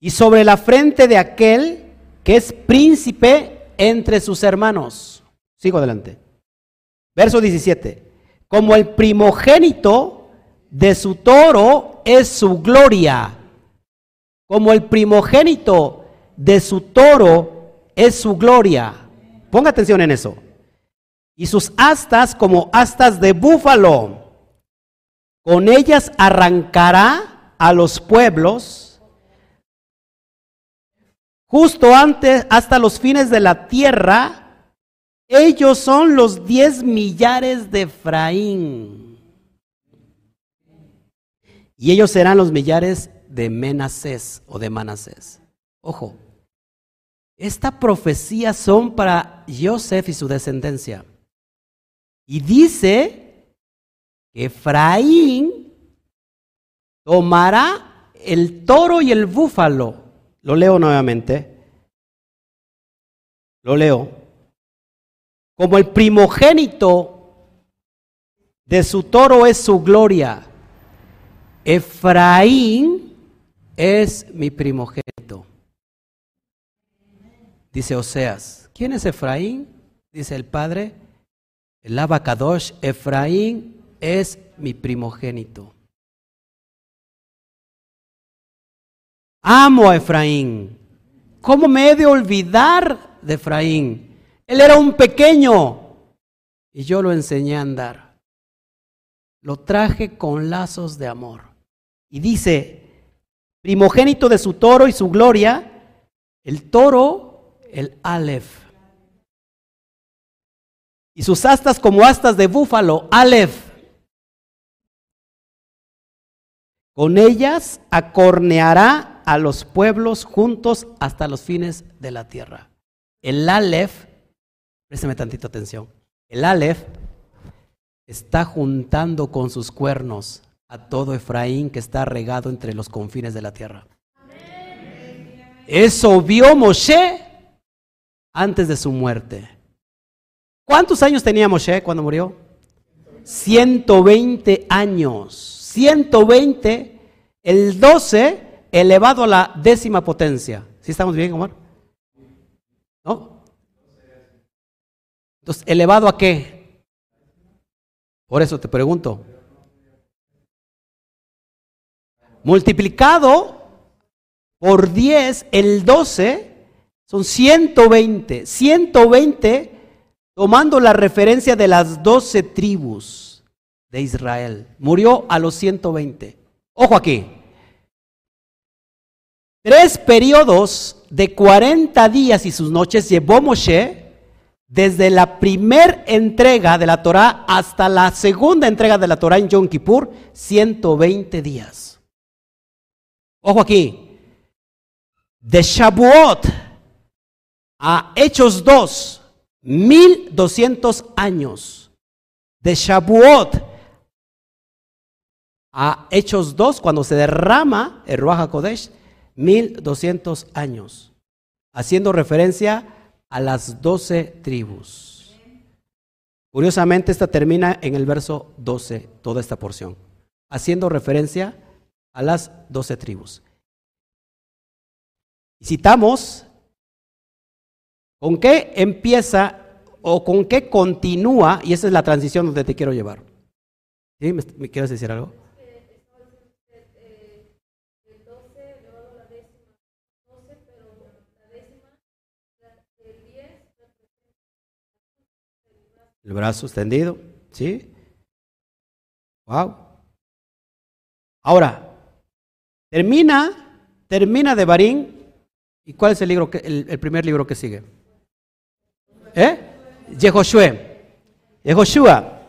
Y sobre la frente de aquel que es príncipe entre sus hermanos. Sigo adelante. Verso 17. Como el primogénito de su toro es su gloria como el primogénito de su toro es su gloria. Ponga atención en eso. Y sus astas como astas de búfalo. Con ellas arrancará a los pueblos justo antes, hasta los fines de la tierra. Ellos son los diez millares de Efraín. Y ellos serán los millares de Menasés o de Manasés. Ojo, esta profecía son para Joseph y su descendencia. Y dice que Efraín tomará el toro y el búfalo. Lo leo nuevamente. Lo leo. Como el primogénito de su toro es su gloria. Efraín es mi primogénito. Dice Oseas, ¿quién es Efraín? Dice el padre, el abacadosh, Efraín es mi primogénito. Amo a Efraín. ¿Cómo me he de olvidar de Efraín? Él era un pequeño y yo lo enseñé a andar. Lo traje con lazos de amor. Y dice, primogénito de su toro y su gloria, el toro, el Aleph. Y sus astas como astas de búfalo, Aleph. Con ellas acorneará a los pueblos juntos hasta los fines de la tierra. El Aleph, présteme tantito atención, el Aleph está juntando con sus cuernos a todo Efraín que está regado entre los confines de la tierra. Eso vio Moshe antes de su muerte. ¿Cuántos años tenía Moshe cuando murió? 120 años. 120, el 12 elevado a la décima potencia. ¿Sí estamos bien, Omar? ¿No? Entonces, ¿elevado a qué? Por eso te pregunto, multiplicado por 10, el 12, son 120. 120 tomando la referencia de las 12 tribus de Israel. Murió a los 120. Ojo aquí. Tres periodos de 40 días y sus noches llevó Moshe desde la primera entrega de la Torah hasta la segunda entrega de la Torah en Yom Kippur, 120 días. Ojo aquí. De Shabuot a Hechos 2, 1200 años. De Shabuot a Hechos 2, cuando se derrama el Ruach HaKodesh, 1200 años. Haciendo referencia a las doce tribus. Curiosamente, esta termina en el verso 12, toda esta porción, haciendo referencia a las doce tribus. Citamos con qué empieza o con qué continúa, y esa es la transición donde te quiero llevar. ¿Sí? ¿Me, quieres decir algo? El brazo extendido, ¿sí? Wow. Ahora, termina, termina de Barín. ¿Y cuál es el libro que, el, primer libro que sigue? ¿Eh? Yehoshua. Yehoshua.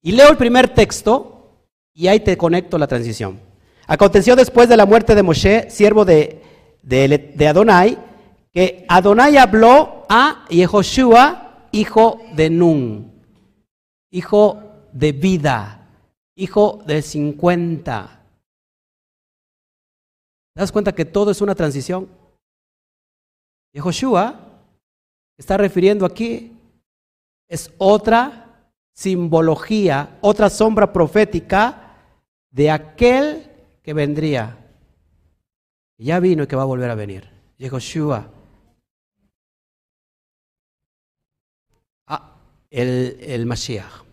Y leo el primer texto y ahí te conecto la transición. Aconteció después de la muerte de Moshe, siervo de, de, de Adonai, que Adonai habló a Yehoshua hijo de Nun, hijo de vida, hijo de 50. ¿Te das cuenta que todo es una transición? Y Joshua está refiriendo aquí, es otra simbología, otra sombra profética de aquel que vendría. Ya vino y que va a volver a venir. Yehoshua el, el Mashiach.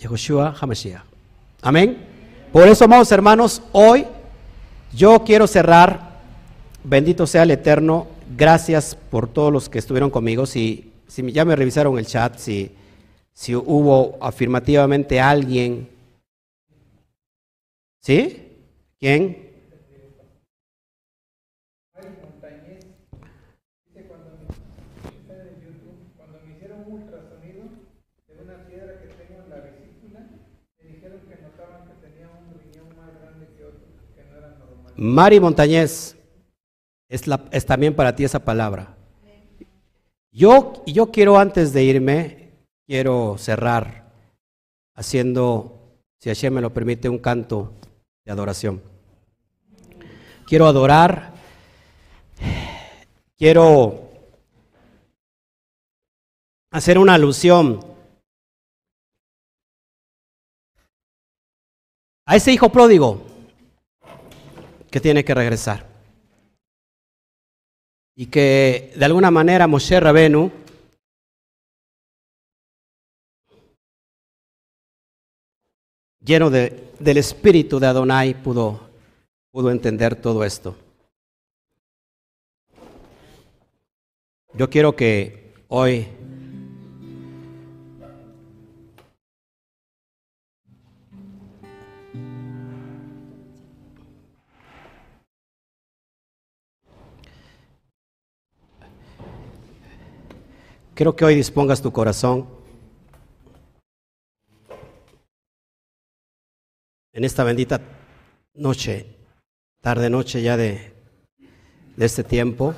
Yehoshua HaMashiach. Amén. Por eso, amados hermanos, hoy yo quiero cerrar. Bendito sea el Eterno. Gracias por todos los que estuvieron conmigo. Si, si ya me revisaron el chat, si, si hubo afirmativamente alguien. ¿Sí? ¿Quién? Mari Montañez, es, es, también para ti esa palabra. Yo, yo quiero antes de irme, quiero cerrar haciendo, si Hashem me lo permite, un canto de adoración. Quiero adorar, quiero hacer una alusión a ese hijo pródigo que tiene que regresar. Y que de alguna manera Moshe Rabenu lleno de, del espíritu de Adonai pudo, pudo entender todo esto. Yo quiero que hoy Quiero que hoy dispongas tu corazón en esta bendita noche, tarde noche ya de, de este tiempo.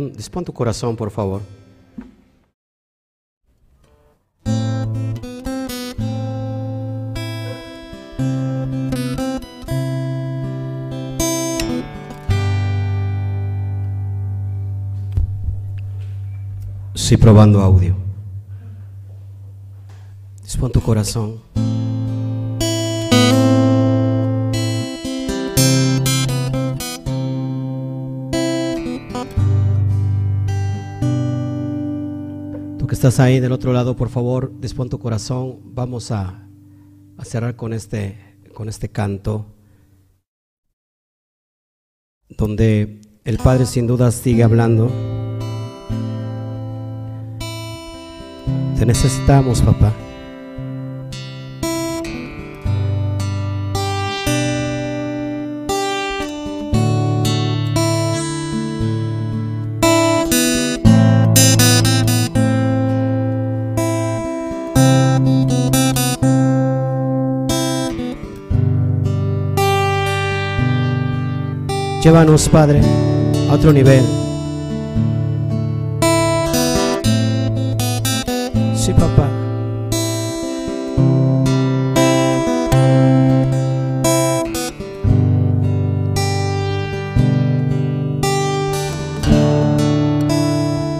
Dispón tu corazón, por favor. Sí, probando audio. Dispón tu corazón. Estás ahí del otro lado, por favor, dispón tu corazón. Vamos a, a cerrar con este, con este canto, donde el Padre sin duda sigue hablando. Te necesitamos, papá. Llévanos, Padre, a otro nivel. Sí, papá.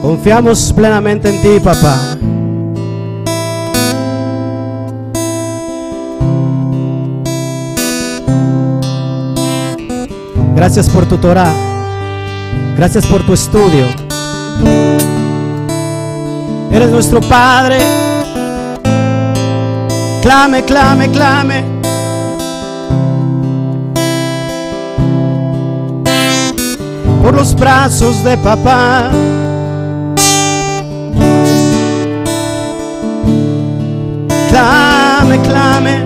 Confiamos plenamente en ti, papá. Gracias por tu Torah. Gracias por tu estudio. Eres nuestro Padre. Clame, clame, clame. Por los brazos de papá. Clame, clame.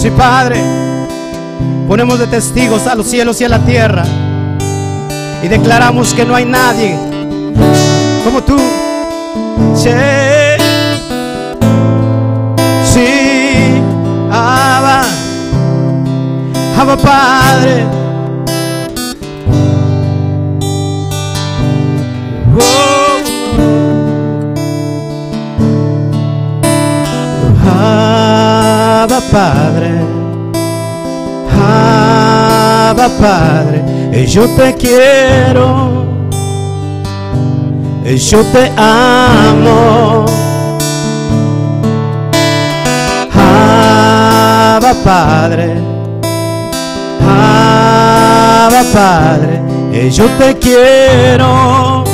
Sí, Padre. Ponemos de testigos a los cielos y a la tierra. Y declaramos que no hay nadie como tú. Sí, sí, Abba, Abba Padre. Abba Padre, y yo te quiero, y yo te amo. Abba Padre, Abba Padre, y yo te quiero,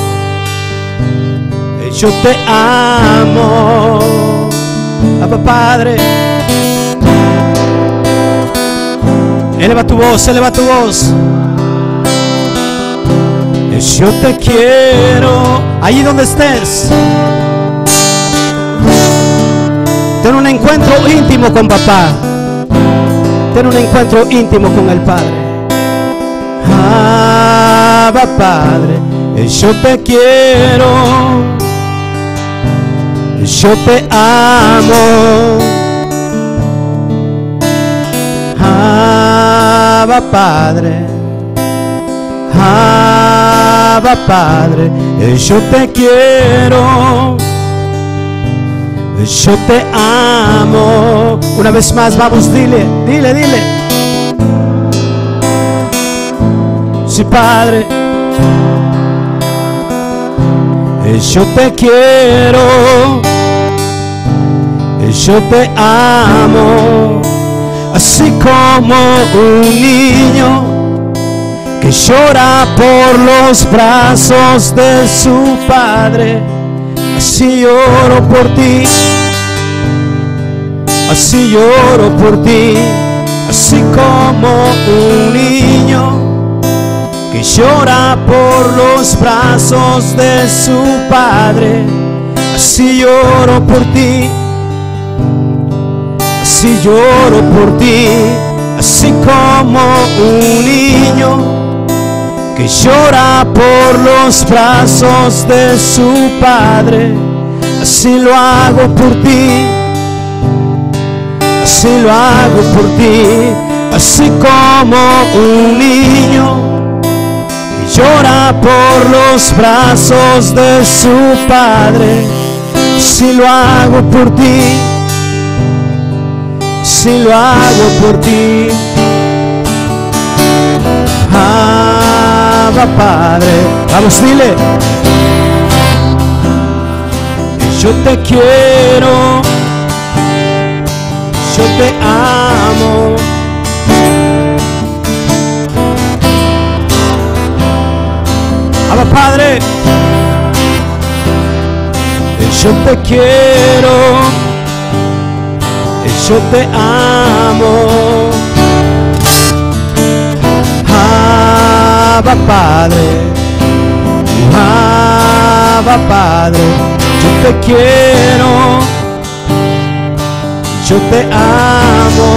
yo te amo. Abba Padre. Eleva tu voz, eleva tu voz. Yo te quiero, allí donde estés. Ten un encuentro íntimo con papá. Ten un encuentro íntimo con el Padre. Abba Padre, yo te quiero. Yo te amo. Abba Padre. Abba Padre, yo te quiero, yo te amo. Una vez más, vamos, dile, dile, dile. Sí, Padre, yo te quiero, yo te amo, así como un niño que llora por los brazos de su padre. Así lloro por ti, así lloro por ti, así como un niño que llora por los brazos de su padre. Así lloro por ti, así lloro por ti, así como un niño que llora por los brazos de su padre. Así lo hago por ti, así lo hago por ti, así como un niño que llora por los brazos de su padre. Así lo hago por ti, así lo hago por ti. Abba Padre. Vamos, dile. Yo te quiero, yo te amo. Abba Padre. Yo te quiero, yo te amo. Abba Padre, Abba Padre, yo te quiero, yo te amo.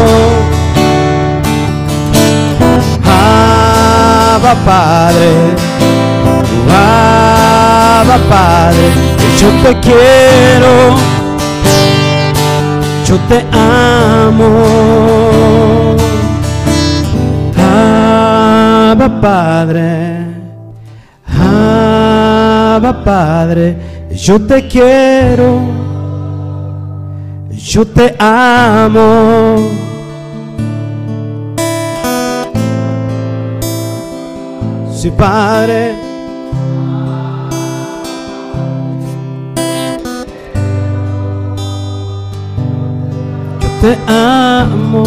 Abba Padre, Abba Padre, yo te quiero, yo te amo. Ah, Abba Padre, ah, Abba Padre, yo te quiero, yo te amo. Si Padre, te amo.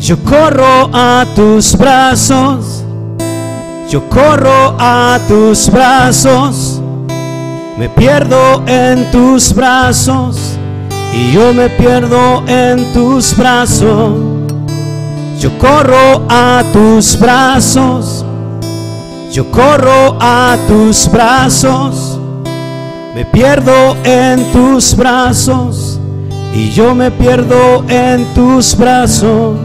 Yo corro a tus brazos. Yo corro a tus brazos. Me pierdo en tus brazos. Y yo me pierdo en tus brazos. Yo corro a tus brazos. Yo corro a tus brazos. Me pierdo en tus brazos. Y yo me pierdo en tus brazos.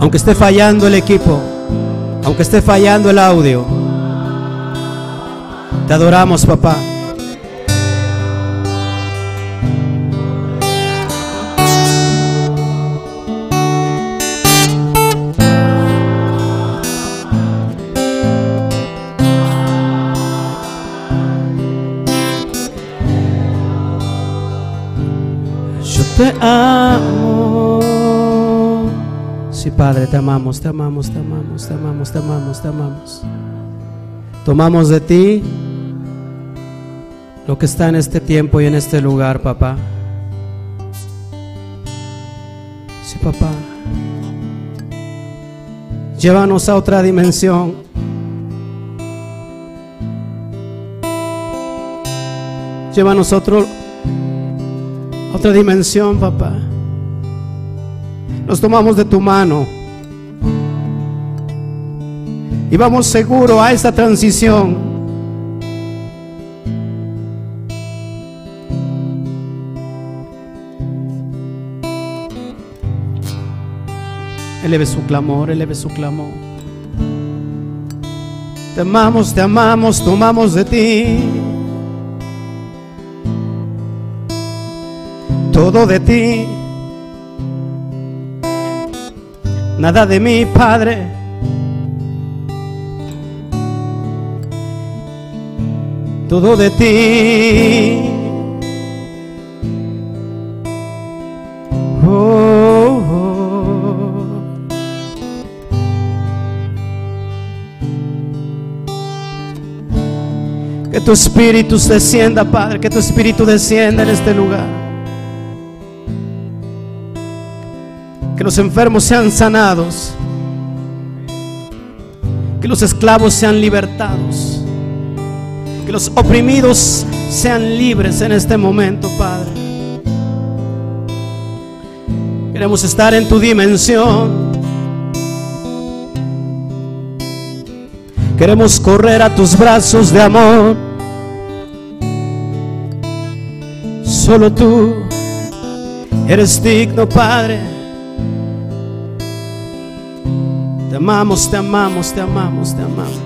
Aunque esté fallando el equipo, aunque esté fallando el audio, te adoramos, papá. Te amo. Sí, Padre, te amamos, te amamos, te amamos, te amamos, te amamos, te amamos. Tomamos de ti lo que está en este tiempo y en este lugar, papá. Sí, papá. Llévanos a otra dimensión. Llévanos a otro, otra dimensión, papá. Nos tomamos de tu mano. Y vamos seguro a esta transición. Eleve su clamor, eleve su clamor. Te amamos, te amamos, tomamos de ti. Todo de ti. Nada de mí, Padre. Todo de ti. Oh, oh. Que tu espíritu descienda, Padre, que tu espíritu descienda en este lugar. Que los enfermos sean sanados. Que los esclavos sean libertados. Que los oprimidos sean libres en este momento, Padre. Queremos estar en tu dimensión. Queremos correr a tus brazos de amor. Solo tú eres digno, Padre. Amamos, te amamos, te amamos, te amamos.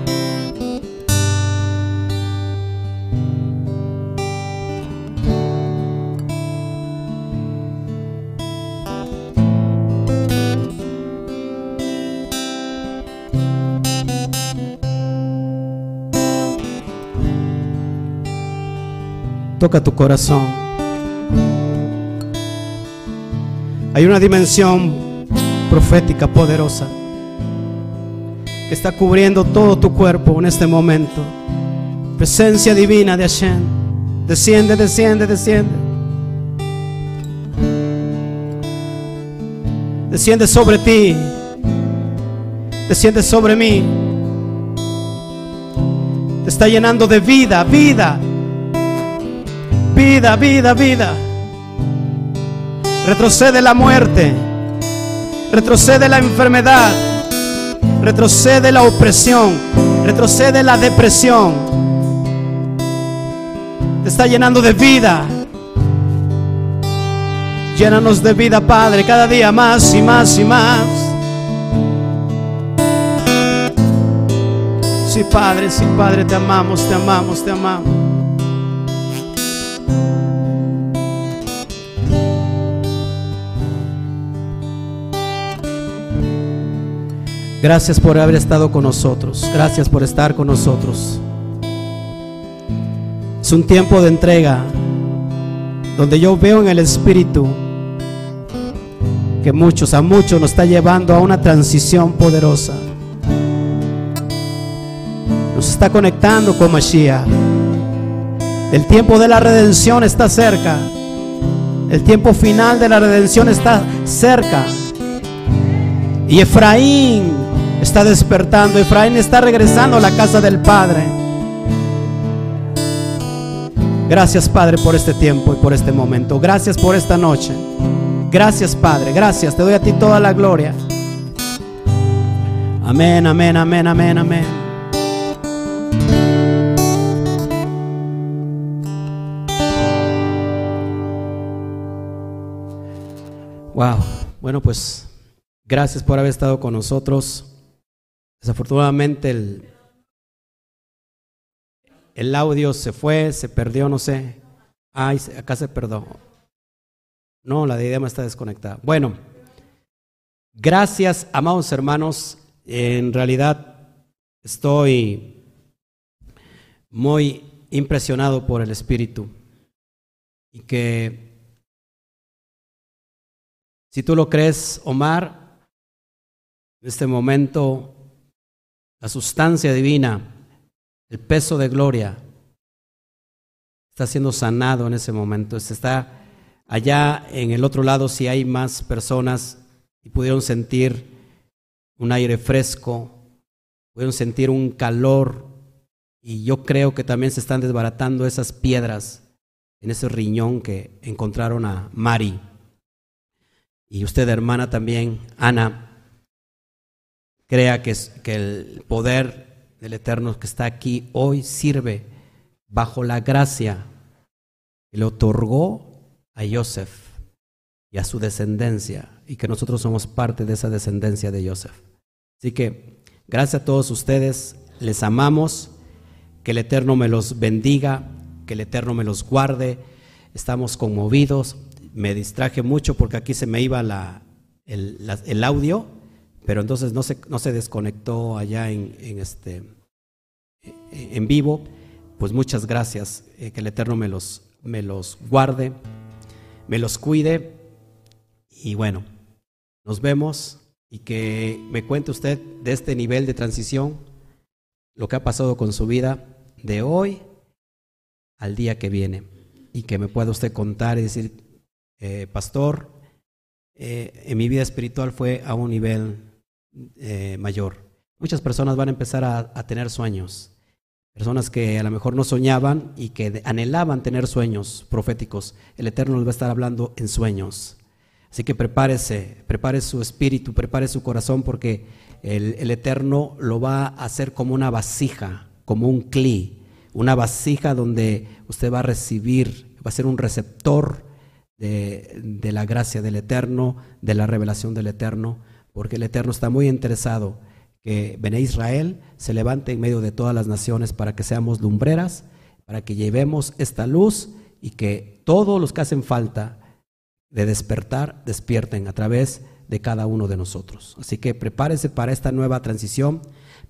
Toca tu corazón. Hay una dimensión profética poderosa está cubriendo todo tu cuerpo en este momento. Presencia divina de Hashem. Desciende, desciende, desciende. Desciende sobre ti. Desciende sobre mí. Te está llenando de vida, vida. Vida, vida, vida. Retrocede la muerte. Retrocede la enfermedad. Retrocede la opresión. Retrocede la depresión. Te está llenando de vida. Llénanos de vida, Padre, cada día más y más y más. Sí, Padre, sí, Padre, te amamos, te amamos, te amamos. Gracias por haber estado con nosotros. Gracias por estar con nosotros. Es un tiempo de entrega donde yo veo en el Espíritu que muchos, a muchos nos está llevando a una transición poderosa. Nos está conectando con Mashiach. El tiempo de la redención está cerca. El tiempo final de la redención está cerca. Y Efraín está despertando. Efraín está regresando a la casa del Padre. Gracias Padre por este tiempo y por este momento. Gracias por esta noche. Gracias Padre. Gracias. Te doy a ti toda la gloria. Amén, amén, amén, amén, amén. Wow. Bueno, pues gracias por haber estado con nosotros. Desafortunadamente el, el audio se fue, se perdió, no sé. Ay, acá se perdió. No, la de me está desconectada. Bueno, gracias, amados hermanos. En realidad estoy muy impresionado por el Espíritu y que si tú lo crees, Omar, en este momento la sustancia divina, el peso de gloria, está siendo sanado en ese momento. Está allá en el otro lado, si hay más personas y pudieron sentir un aire fresco, pudieron sentir un calor, y yo creo que también se están desbaratando esas piedras en ese riñón que encontraron a Mari. Y usted, hermana, también, Ana, crea que, que el poder del Eterno que está aquí hoy sirve bajo la gracia que le otorgó a Joseph y a su descendencia, y que nosotros somos parte de esa descendencia de Joseph. Así que, gracias a todos ustedes, les amamos, que el Eterno me los bendiga, que el Eterno me los guarde, estamos conmovidos, me distraje mucho porque aquí se me iba la, el, audio, pero entonces no se, no se desconectó allá en, este, en vivo. Pues muchas gracias, eh, que el Eterno me los, me los guarde, me los cuide y bueno, nos vemos y que me cuente usted de este nivel de transición, lo que ha pasado con su vida de hoy al día que viene y que me pueda usted contar y decir, eh, pastor, eh, en mi vida espiritual fue a un nivel eh, mayor. Muchas personas van a empezar a, tener sueños. Personas que a lo mejor no soñaban y que anhelaban tener sueños proféticos. El Eterno les va a estar hablando en sueños. Así que prepárese, prepare su espíritu, prepare su corazón porque el, Eterno lo va a hacer como una vasija, como un cli, una vasija donde usted va a recibir, va a ser un receptor de, la gracia del Eterno, de la revelación del Eterno, porque el Eterno está muy interesado que Bené Israel se levante en medio de todas las naciones para que seamos lumbreras, para que llevemos esta luz y que todos los que hacen falta de despertar, despierten a través de cada uno de nosotros. Así que prepárese para esta nueva transición,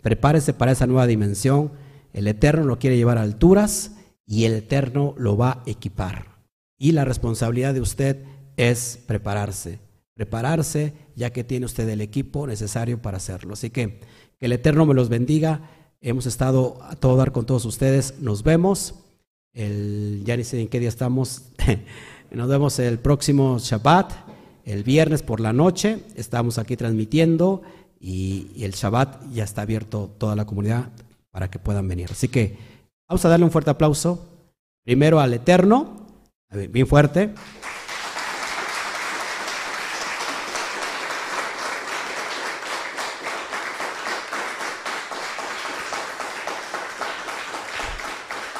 prepárese para esa nueva dimensión. El Eterno lo quiere llevar a alturas y el Eterno lo va a equipar. Y la responsabilidad de usted es prepararse, prepararse ya que tiene usted el equipo necesario para hacerlo. Así que que el Eterno me los bendiga. Hemos estado a todo dar con todos ustedes. Nos vemos. El, ya ni sé en qué día estamos. <laughs> Nos vemos el próximo Shabbat, el viernes por la noche. Estamos aquí transmitiendo y, el Shabbat ya está abierto toda la comunidad para que puedan venir. Así que vamos a darle un fuerte aplauso. Primero al Eterno bien fuerte.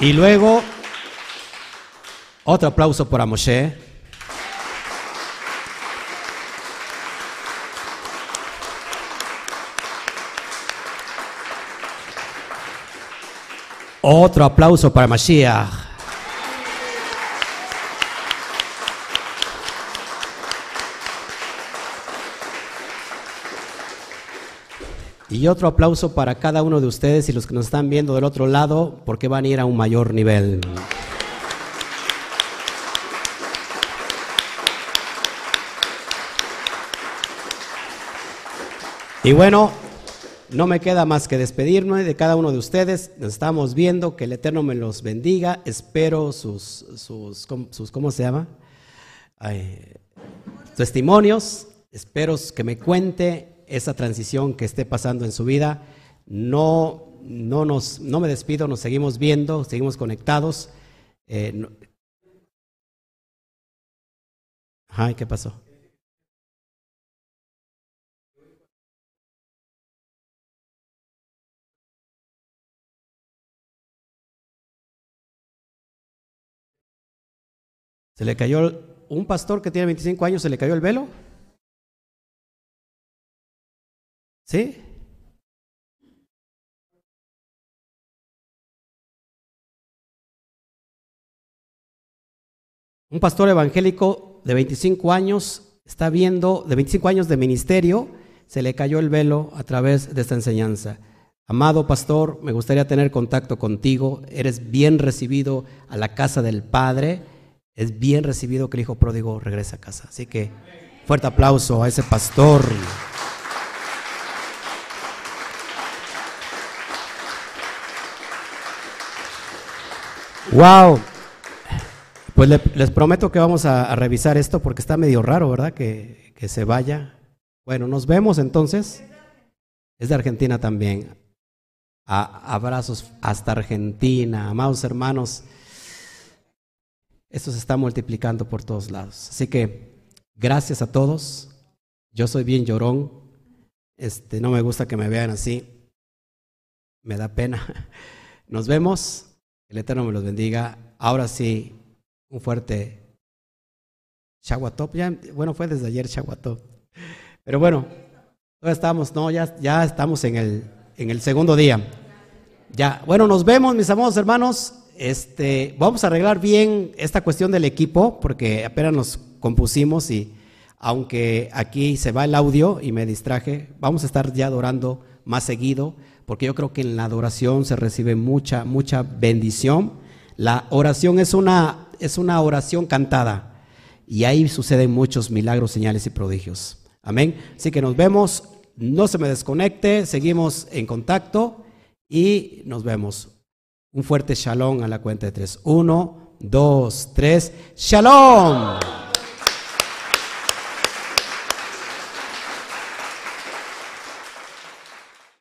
Y luego, otro aplauso para Moshe. Otro aplauso para Mashiach. Y otro aplauso para cada uno de ustedes y los que nos están viendo del otro lado, porque van a ir a un mayor nivel. Y bueno, no me queda más que despedirme de cada uno de ustedes. Nos estamos viendo, que el Eterno me los bendiga. Espero sus, sus, sus ¿cómo se llama? testimonios. Espero que me cuente esa transición que esté pasando en su vida. No, no, nos, no me despido, nos seguimos viendo, seguimos conectados. Eh, Ay, ¿qué pasó? Se le cayó, un pastor que tiene 25 años, se le cayó el velo. Un pastor evangélico de 25 años está viendo, de 25 años de ministerio, se le cayó el velo a través de esta enseñanza. Amado pastor, me gustaría tener contacto contigo. Eres bien recibido a la casa del Padre es bien recibido que el hijo pródigo regrese a casa. Así que fuerte aplauso a ese pastor. Wow. Pues les prometo que vamos a, revisar esto porque está medio raro, ¿verdad? Que, que se vaya. Bueno, nos vemos entonces. Es de Argentina también. Abrazos hasta Argentina, amados hermanos. Esto se está multiplicando por todos lados. Así que gracias a todos. Yo soy bien llorón. Este, no me gusta que me vean así. Me da pena. <laughs> Nos vemos. El Eterno me los bendiga. Ahora sí, un fuerte Chaguatop. Ya, bueno, fue desde ayer Chaguatop. Pero bueno, todavía estamos, no, ya, ya estamos en el, en el segundo día. Ya, bueno, nos vemos, mis amados hermanos. Este, vamos a arreglar bien esta cuestión del equipo porque apenas nos compusimos y aunque aquí se va el audio y me distraje, vamos a estar ya adorando más seguido porque yo creo que en la adoración se recibe mucha, mucha bendición. La oración es una, es una oración cantada y ahí suceden muchos milagros, señales y prodigios. Amén. Así que nos vemos, no se me desconecte, seguimos en contacto y nos vemos. Un fuerte shalom a la cuenta de tres. Uno, dos, tres. Shalom.